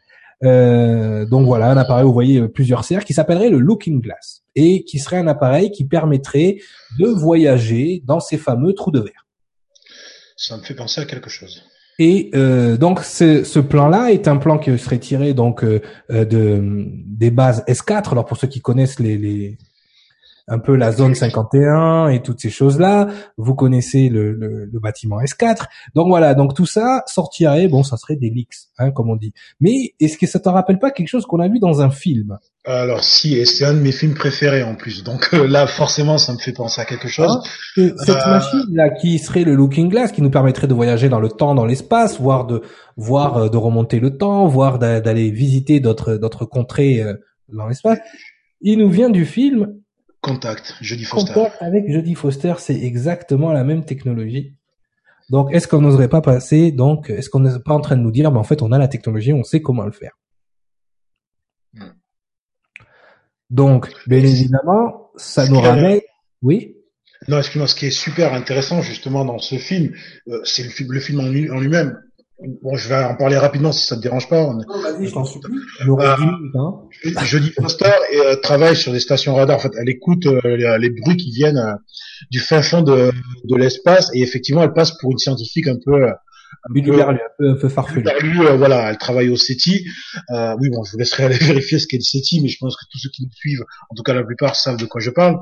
B: Euh, donc voilà, un appareil, vous voyez plusieurs cercles, qui s'appellerait le Looking Glass et qui serait un appareil qui permettrait de voyager dans ces fameux trous de verre.
C: Ça me fait penser à quelque chose.
B: Et euh, donc ce, ce plan-là est un plan qui serait tiré donc euh, de des bases S4. Alors pour ceux qui connaissent les, les un peu la zone 51 et toutes ces choses-là. Vous connaissez le, le, le, bâtiment S4. Donc voilà, donc tout ça sortirait, bon, ça serait des leaks, hein, comme on dit. Mais est-ce que ça te rappelle pas quelque chose qu'on a vu dans un film?
C: Alors si, et c'est un de mes films préférés en plus. Donc euh, là, forcément, ça me fait penser à quelque chose. Ah,
B: cette euh, machine là, qui serait le Looking Glass, qui nous permettrait de voyager dans le temps, dans l'espace, voire de voir euh, de remonter le temps, voire d'aller visiter d'autres d'autres contrées dans l'espace. Il nous vient du film
C: Contact, Jodie Foster.
B: Contact avec Jodie Foster, c'est exactement la même technologie. Donc, est-ce qu'on n'oserait pas passer Donc, est-ce qu'on n'est pas en train de nous dire, mais en fait, on a la technologie, on sait comment le faire? Hmm. Donc, bien évidemment, ça nous ramène. Oui.
C: Non, excuse-moi. Ce qui est super intéressant justement dans ce film, euh, c'est le film, le film en lui-même. Bon, je vais en parler rapidement si ça te dérange pas.
B: Non, vas-y, je t'en supplie. Euh,
C: hein. Foster et euh, travaille sur des stations radar. En fait, elle écoute euh, les, bruits qui viennent euh, du fin fond de, de l'espace et effectivement, elle passe pour une scientifique un peu
B: un peu, un peu, un peu farfelu.
C: voilà, elle travaille au CETI. oui, bon, je vous laisserai aller <laughs> vérifier ce qu'est le CETI, mais je pense que tous ceux qui nous suivent, en tout cas la plupart, savent de quoi je parle.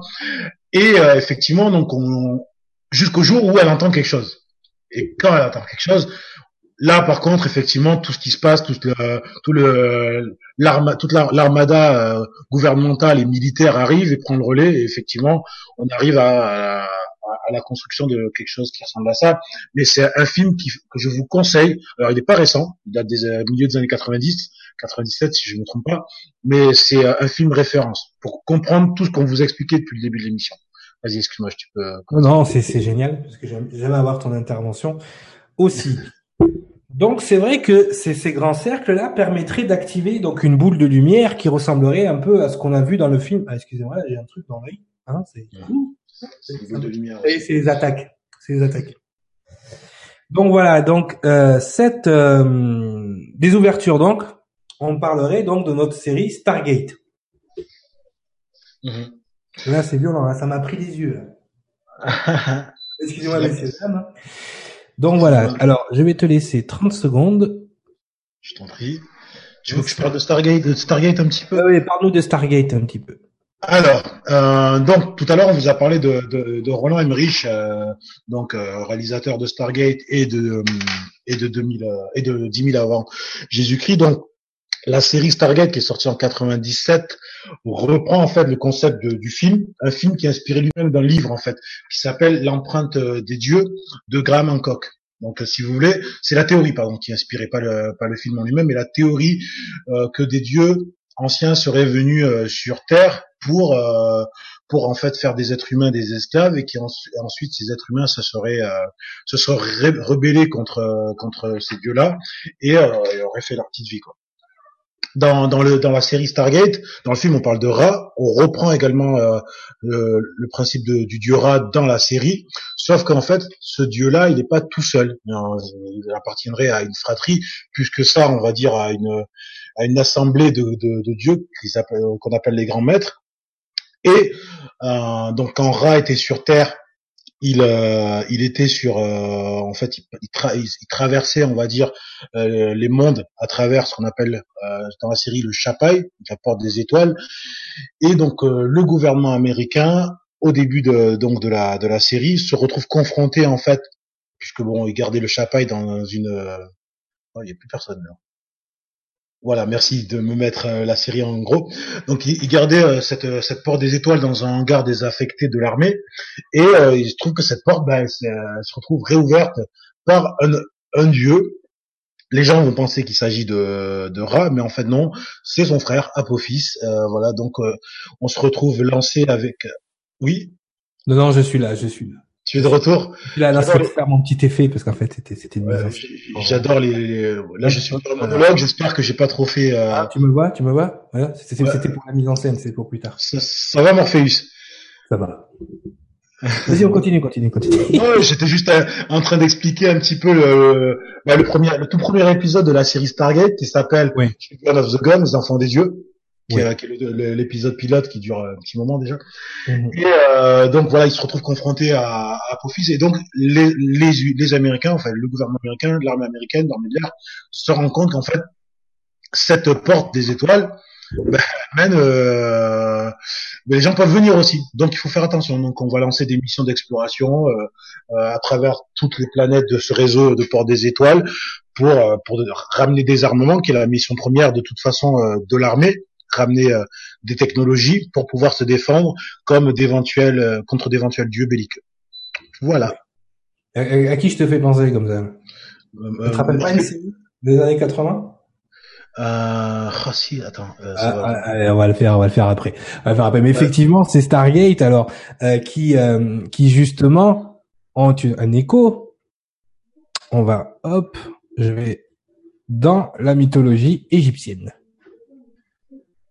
C: Et effectivement, donc, on, jusqu'au jour où elle entend quelque chose. Et quand elle entend quelque chose, Là, par contre, effectivement, tout ce qui se passe, tout le, tout le, l'arma, toute l'armada euh, gouvernementale et militaire arrive et prend le relais. Et effectivement, on arrive à, à, à, la construction de quelque chose qui ressemble à ça. Mais c'est un film qui, que je vous conseille. Alors, il n'est pas récent, il date des euh, milieux des années 90, 97 si je ne me trompe pas. Mais c'est euh, un film référence pour comprendre tout ce qu'on vous expliquait depuis le début de l'émission. Vas-y, excuse-moi, tu peux.
B: Non, c'est, c'est génial parce que j'aime avoir ton intervention aussi. Donc c'est vrai que ces, ces grands cercles-là permettraient d'activer donc une boule de lumière qui ressemblerait un peu à ce qu'on a vu dans le film. Ah, excusez-moi, j'ai un truc dans l'œil. Hein, c'est
C: une boule de lumière.
B: Et c'est les attaques. C'est les attaques. Donc voilà, donc euh, cette euh, des ouvertures donc, on parlerait donc de notre série Stargate. Mm-hmm. Là c'est violent, ça m'a pris les yeux. <laughs> Excusez-moi messieurs dames. Donc voilà. Alors, je vais te laisser 30 secondes.
C: Je t'en prie. Tu veux que je parle de Stargate, de Stargate un petit peu?
B: Oui, parle-nous de Stargate un petit peu.
C: Alors, euh, donc tout à l'heure on vous a parlé de, de, de Roland Emmerich, euh, donc euh, réalisateur de Stargate et de et de 2000 et de 10 000 avant Jésus-Christ. Donc la série Stargate qui est sortie en 97 reprend en fait le concept du film, un film qui est inspiré lui-même d'un livre en fait qui s'appelle L'empreinte des dieux de Graham Hancock. Donc si vous voulez, c'est la théorie pardon qui est inspirée pas le pas le film en lui-même, mais la théorie euh, que des dieux anciens seraient venus euh, sur Terre pour euh, pour en fait faire des êtres humains des esclaves et qui ensuite ces êtres humains se seraient se seraient rebellés contre contre ces dieux-là et, et auraient fait leur petite vie quoi dans, dans, le, dans la série Stargate, dans le film, on parle de Ra. On reprend également euh, le, le, principe de, du dieu Ra dans la série, sauf qu'en fait, ce dieu-là, il n'est pas tout seul. Il appartiendrait à une fratrie, plus que ça, on va dire à une, à une assemblée de, de, de dieux qu'on appelle les grands maîtres. Et euh, donc, quand Ra était sur Terre, il euh, il était sur euh, en fait il, traversait on va dire euh, les mondes à travers ce qu'on appelle dans la série le Chapai la porte des étoiles. Et donc le gouvernement américain au début de donc de la de la série se retrouve confronté en fait puisque bon il gardait le Chapai dans une oh, il n'y a plus personne là voilà, merci de me mettre euh, la série en gros. Donc, il, gardait euh, cette, euh, cette porte des étoiles dans un hangar désaffecté de l'armée, et il se trouve que cette porte, ben, se retrouve réouverte par un, un dieu. Les gens vont penser qu'il s'agit de, de Ra, mais en fait non, c'est son frère Apophis. voilà, donc on se retrouve lancé avec. Oui?
B: Non, non, je suis là, je suis là.
C: Tu es de retour
B: Là, là, c'est faire mon petit effet parce qu'en fait, c'était, c'était une
C: J'adore les, Là, je suis dans le monologue. J'espère que j'ai pas trop fait. Euh...
B: Ah, tu me vois, tu me vois? Voilà, c'était, pour la mise en scène, c'est pour plus tard.
C: Ça, ça va, Morpheus?
B: Ça va. Vas-y, on continue, continue, continue. <laughs>
C: Non, j'étais juste euh, en train d'expliquer un petit peu le, bah, le premier, le tout premier épisode de la série Stargate qui s'appelle
B: Oui.
C: Children of the Gun, les enfants des dieux, qui,
B: Oui.
C: est- qui est l'épisode pilote qui dure un petit moment déjà.
B: Mhm.
C: Et euh, donc voilà, ils se retrouvent confrontés à, à Apophis et donc les, les, les Américains, enfin le gouvernement américain, l'armée américaine, l'armée de l'air, se rendent compte qu'en fait cette porte des étoiles ben, mène, euh, ben, les gens peuvent venir aussi. Donc il faut faire attention. Donc on va lancer des missions d'exploration euh, euh, à travers toutes les planètes de ce réseau de portes des étoiles pour euh, pour ramener des armements, qui est la mission première de toute façon euh, de l'armée, ramener euh, des technologies pour pouvoir se défendre comme d'éventuels euh, contre d'éventuels dieux belliqueux. Voilà.
B: À, à- à qui je te fais penser comme ça?
C: Euh,
B: Tu te rappelles pas une série des années 80
C: euh, ah si, attends. euh, ça
B: Ah,
C: va.
B: ah, allez, on va le faire, on va le faire après. On va le faire après. Mais effectivement, c'est Stargate alors euh, qui euh, qui justement ont une- un écho. On va hop, je vais dans la mythologie égyptienne.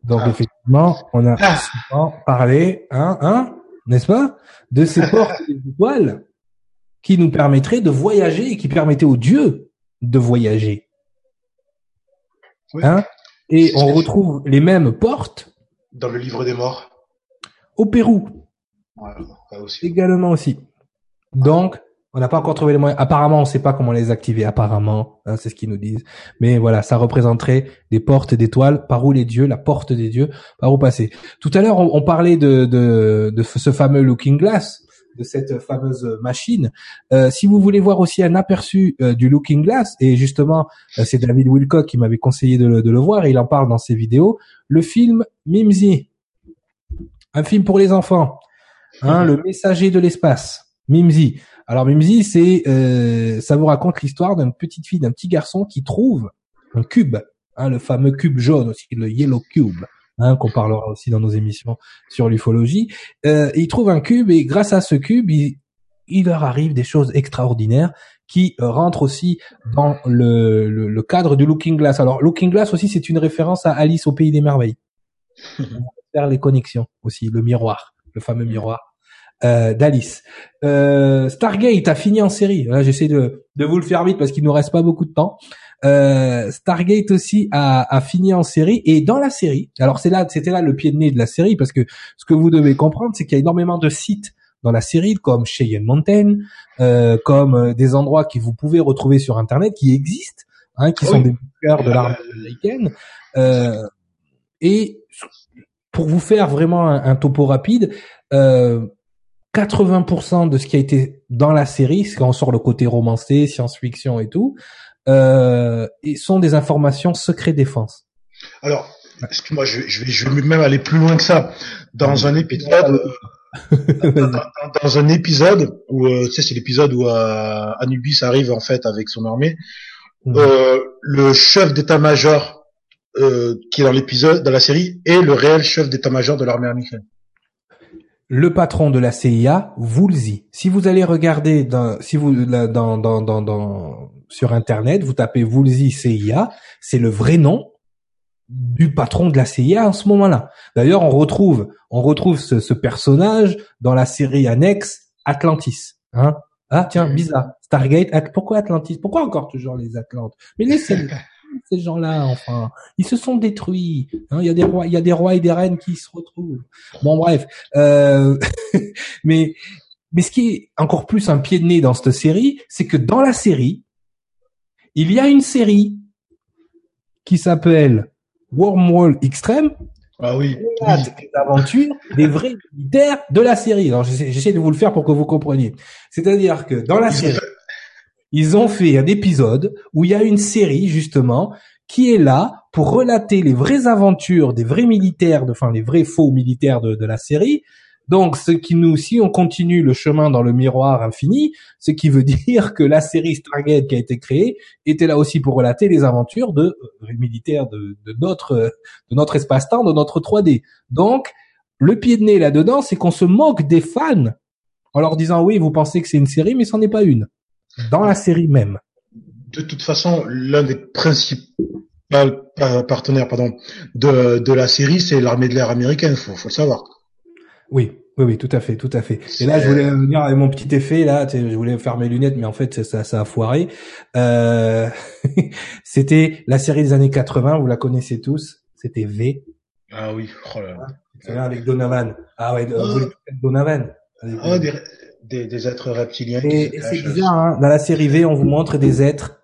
B: Donc
C: Ah.
B: effectivement, on a
C: Ah.
B: souvent parlé, hein, hein, n'est-ce pas, de ces <laughs> portes des étoiles qui nous permettraient de voyager et qui permettaient aux dieux de voyager.
C: Oui.
B: Hein? Et on retrouve les mêmes portes
C: Dans le livre des morts.
B: au Pérou
C: Voilà, aussi.
B: également aussi. Donc, on n'a pas encore trouvé les moyens. Apparemment, on ne sait pas comment les activer. Apparemment, hein, c'est ce qu'ils nous disent. Mais voilà, ça représenterait des portes d'étoiles, par où les dieux, la porte des dieux, par où passer? Tout à l'heure, on, on parlait de, de, de ce fameux Looking Glass, de cette fameuse machine. Euh, si vous voulez voir aussi un aperçu euh, du Looking Glass, et justement, euh, c'est David Wilcock qui m'avait conseillé de le, de le voir, et il en parle dans ses vidéos, le film Mimsy, un film pour les enfants, hein, le messager de l'espace, Mimsy. Alors Mimsy, c'est euh, ça vous raconte l'histoire d'une petite fille, d'un petit garçon qui trouve un cube, hein, le fameux cube jaune aussi, le yellow cube, hein, qu'on parlera aussi dans nos émissions sur l'ufologie. Euh, il trouve un cube et grâce à ce cube, il, il leur arrive des choses extraordinaires qui rentrent aussi dans le, le, le cadre du Looking Glass. Alors Looking Glass aussi, c'est une référence à Alice au pays des merveilles. On <laughs> va faire les connexions aussi, le miroir, le fameux miroir euh, d'Alice. Euh, Stargate a fini en série. Là, j'essaie de, de vous le faire vite parce qu'il nous reste pas beaucoup de temps. Euh, Stargate aussi a, a fini en série et dans la série, alors c'est là, c'était là le pied de nez de la série parce que ce que vous devez comprendre, c'est qu'il y a énormément de sites dans la série comme Cheyenne Mountain, euh, comme euh, des endroits que vous pouvez retrouver sur Internet qui existent, hein, qui
C: Oui.
B: sont des cœurs de
C: Euh,
B: l'armée américaine. Euh, et pour vous faire vraiment un, un topo rapide, euh, 80% de ce qui a été dans la série, c'est quand on sort le côté romancé, science-fiction et tout, euh, sont des informations secret défense.
C: Alors, excuse-moi, je, vais- je vais, je vais même aller plus loin que ça. Dans un épisode, euh, <laughs> dans, un épisode où, euh, tu sais, c'est l'épisode où euh, Anubis arrive en fait avec son armée.
B: Mhm.
C: Euh, le chef d'état-major euh, qui est dans l'épisode, dans la série, est le réel chef d'état-major de l'armée américaine.
B: Le patron de la CIA, Woolsey. Si vous allez regarder dans, si vous dans, dans, dans, dans sur internet, vous tapez Woolsey CIA, c'est le vrai nom du patron de la CIA en ce moment-là. D'ailleurs, on retrouve on retrouve ce, ce personnage dans la série annexe Atlantis. Hein ah tiens, bizarre. Stargate. At- pourquoi Atlantis? Pourquoi encore toujours les Atlantes? Mais laissez <laughs> ces gens-là, enfin, ils se sont détruits. hein. Il y a des rois, il y a des rois et des reines qui se retrouvent. Bon, bref. Euh, <laughs> mais mais ce qui est encore plus un pied de nez dans cette série, c'est que dans la série, il y a une série qui s'appelle Wormhole Extreme,
C: Ah oui.
B: les aventures des vrais militaires de la série. Alors j'essaie de vous le faire pour que vous compreniez. C'est-à-dire que dans la série, ils ont fait un épisode où il y a une série justement qui est là pour relater les vraies aventures des vrais militaires, de, enfin les vrais faux militaires de, de la série. Donc, ce qui nous, si on continue le chemin dans le miroir infini, ce qui veut <laughs> dire que la série Stargate qui a été créée était là aussi pour relater les aventures de euh, militaires de, de notre euh, de notre espace-temps, de notre 3D. Donc, le pied de nez là-dedans, c'est qu'on se moque des fans en leur disant oui, vous pensez que c'est une série, mais c'en est pas une dans la série même.
C: de toute façon, l'un des principaux pa- partenaires pardon, de, de la série, c'est l'armée de l'air américaine, faut, faut le savoir.
B: Oui, oui, oui, tout à fait, tout à fait. Et là, je voulais venir avec mon petit effet là. Je voulais faire mes lunettes, mais en fait, ça, ça a foiré. Euh... <laughs> C'était la série des années 80. Vous la connaissez tous. C'était V.
C: Ah oui. Oh là
B: là. avec Donovan. Ah ouais, oh. Donovan?
C: Oh, des, des, des, êtres reptiliens.
B: Et, c'est bizarre. Hein Dans la série V, on vous montre des êtres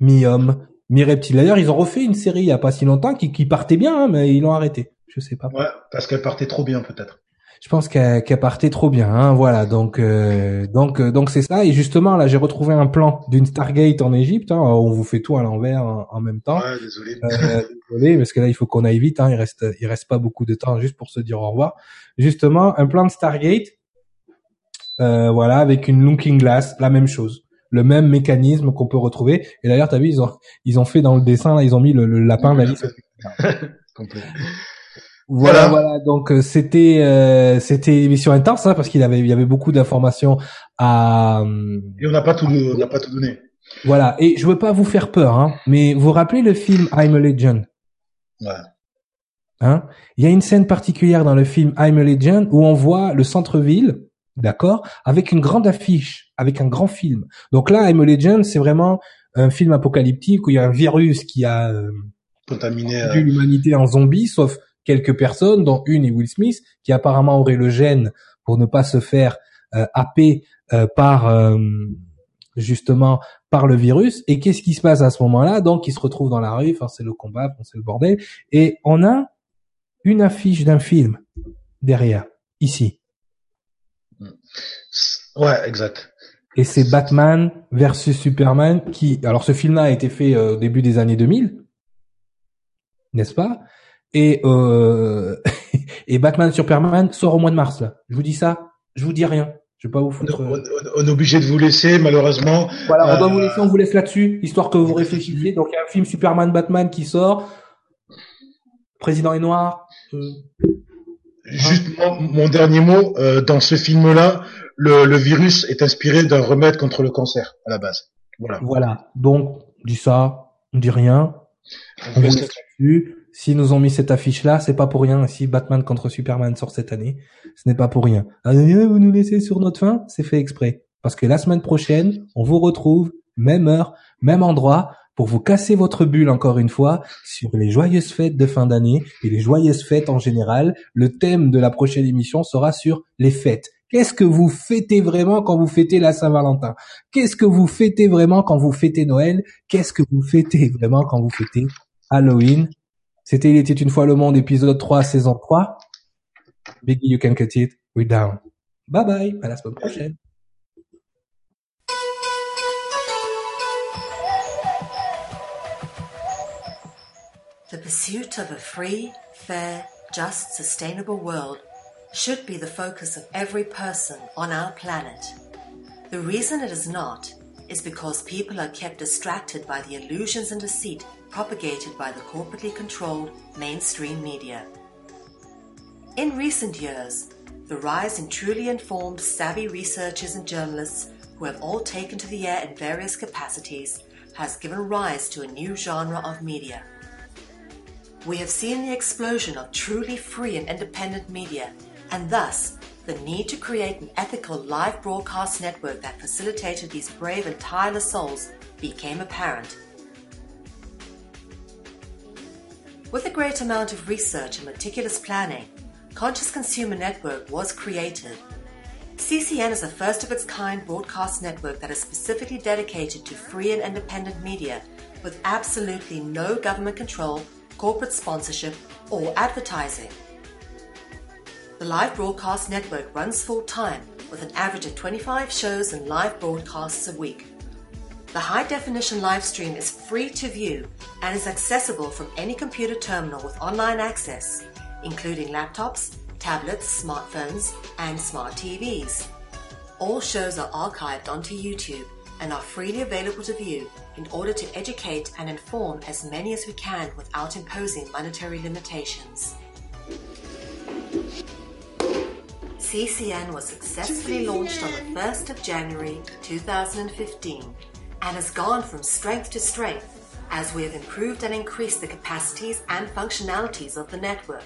B: mi-hommes, mi-reptiles. D'ailleurs, ils ont refait une série il y a pas si longtemps qui, qui partait bien, hein, mais ils l'ont arrêté. Je sais pas.
C: Ouais, parce qu'elle partait trop bien peut-être
B: je pense qu'elle qu partait trop bien. Hein, voilà, donc euh, donc euh, donc c'est ça. Et justement là, j'ai retrouvé un plan d'une Stargate en Égypte. Hein, on vous fait tout à l'envers en, même temps.
C: Ouais, désolé.
B: Euh, désolé, parce que là il faut qu'on aille vite. Hein, il reste il reste pas beaucoup de temps juste pour se dire au revoir. Justement, un plan de Stargate. Euh, voilà, avec une looking glass, la même chose, le même mécanisme qu'on peut retrouver. Et d'ailleurs, t'as vu, ils ont ils ont fait dans le dessin là, ils ont mis le, le lapin d'Alice. <laughs>
C: Complet.
B: Voilà, voilà. Donc euh, c'était euh, c'était émission intense hein, parce qu'il avait il y avait beaucoup d'informations à.
C: Et on n'a pas tout on n'a pas tout donné.
B: Voilà. Et je veux pas vous faire peur, hein, mais vous vous rappelez le film I'm a Legend?
C: Ouais.
B: Hein? Il y a une scène particulière dans le film I'm a Legend où on voit le centre-ville, d'accord, avec une grande affiche, avec un grand film. Donc là, I'm a Legend, c'est vraiment un film apocalyptique où il y a un virus qui a euh,
C: contaminé
B: l'humanité en zombie, sauf quelques personnes, dont une et Will Smith, qui apparemment aurait le gène pour ne pas se faire euh, happer euh, par euh, justement par le virus. Et qu'est-ce qui se passe à ce moment-là? Donc, ils se retrouvent dans la rue, enfin c'est le combat, c'est le bordel, et on a une affiche d'un film derrière, ici.
C: Ouais, exact.
B: Et c'est Batman versus Superman qui, alors ce film-là a été fait au début des années 2000, n'est-ce pas? Et euh, <laughs> et Batman Superman sort au mois de mars là. Je vous dis ça, je vous dis rien. Je vais pas vous foutre.
C: On, on, est obligé de vous laisser malheureusement.
B: Voilà, on doit vous laisser, on vous laisse là-dessus, histoire que vous réfléchissiez. Donc il y a un film Superman Batman qui sort. Président est noir. Euh...
C: Juste mon, dernier mot euh, dans ce film-là, le, le virus est inspiré d'un remède contre le cancer à la base. Voilà.
B: Voilà. Donc on dit ça, on dit rien. On, vous laisse là-dessus. S'ils nous ont mis cette affiche-là, c'est pas pour rien. Si Batman contre Superman sort cette année, ce n'est pas pour rien. Ah, vous nous laissez sur notre fin, c'est fait exprès. Parce que la semaine prochaine, on vous retrouve, même heure, même endroit, pour vous casser votre bulle encore une fois sur les joyeuses fêtes de fin d'année et les joyeuses fêtes en général. Le thème de la prochaine émission sera sur les fêtes. Qu'est-ce que vous fêtez vraiment quand vous fêtez la Saint-Valentin? Qu'est-ce que vous fêtez vraiment quand vous fêtez Noël? Qu'est-ce que vous fêtez vraiment quand vous fêtez Halloween? C'était Il était une fois le monde, épisode 3, saison 3. Biggie, you can cut it. We're down. Bye bye. À la semaine prochaine.
A: The pursuit of a free, fair, just, sustainable world should be the focus of every person on our planet. The reason it is not is because people are kept distracted by the illusions and deceit propagated by the corporately controlled mainstream media. In recent years, the rise in truly informed, savvy researchers and journalists who have all taken to the air in various capacities has given rise to a new genre of media. We have seen the explosion of truly free and independent media, and thus the need to create an ethical live broadcast network that facilitated these brave and tireless souls became apparent. With a great amount of research and meticulous planning, Conscious Consumer Network was created. CCN is a first of its kind broadcast network that is specifically dedicated to free and independent media with absolutely no government control, corporate sponsorship, or advertising. The live broadcast network runs full time with an average of 25 shows and live broadcasts a week. The high definition live stream is free to view and is accessible from any computer terminal with online access, including laptops, tablets, smartphones, and smart TVs. All shows are archived onto YouTube and are freely available to view in order to educate and inform as many as we can without imposing monetary limitations. CCN was successfully launched on the 1st of January 2015 and has gone from strength to strength as we have improved and increased the capacities and functionalities of the network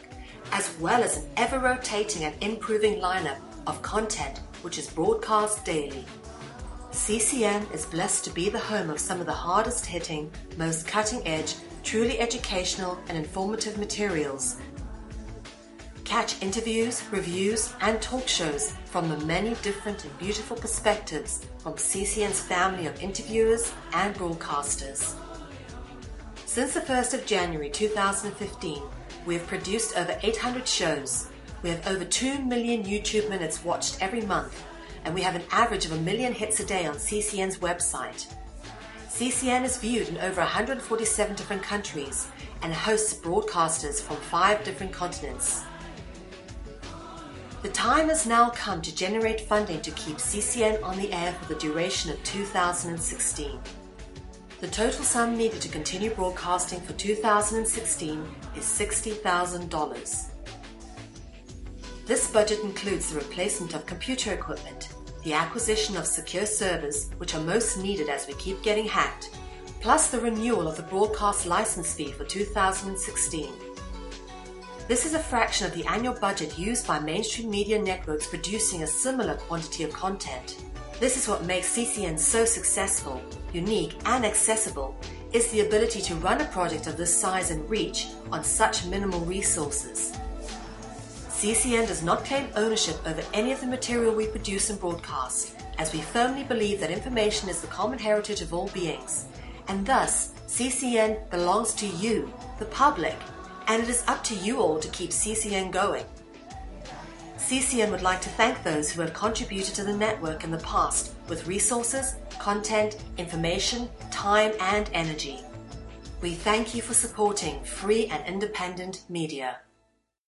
A: as well as an ever rotating and improving lineup of content which is broadcast daily. CCN is blessed to be the home of some of the hardest hitting, most cutting edge, truly educational and informative materials. Catch interviews, reviews, and talk shows from the many different and beautiful perspectives from CCN's family of interviewers and broadcasters. Since the 1st of January 2015, we have produced over 800 shows. We have over 2 million YouTube minutes watched every month, and we have an average of a million hits a day on CCN's website. CCN is viewed in over 147 different countries and hosts broadcasters from five different continents. The time has now come to generate funding to keep CCN on the air for the duration of 2016. The total sum needed to continue broadcasting for 2016 is $60,000. This budget includes the replacement of computer equipment, the acquisition of secure servers, which are most needed as we keep getting hacked, plus the renewal of the broadcast license fee for 2016. This is a fraction of the annual budget used by mainstream media networks producing a similar quantity of content. This is what makes CCN so successful, unique, and accessible is the ability to run a project of this size and reach on such minimal resources. CCN does not claim ownership over any of the material we produce and broadcast, as we firmly believe that information is the common heritage of all beings, and thus CCN belongs to you, the public, and it is up to you all to keep CCN going. CCN would like to thank those who have contributed to the network in the past with resources, content, information, time, and energy. We thank you for supporting free and independent media.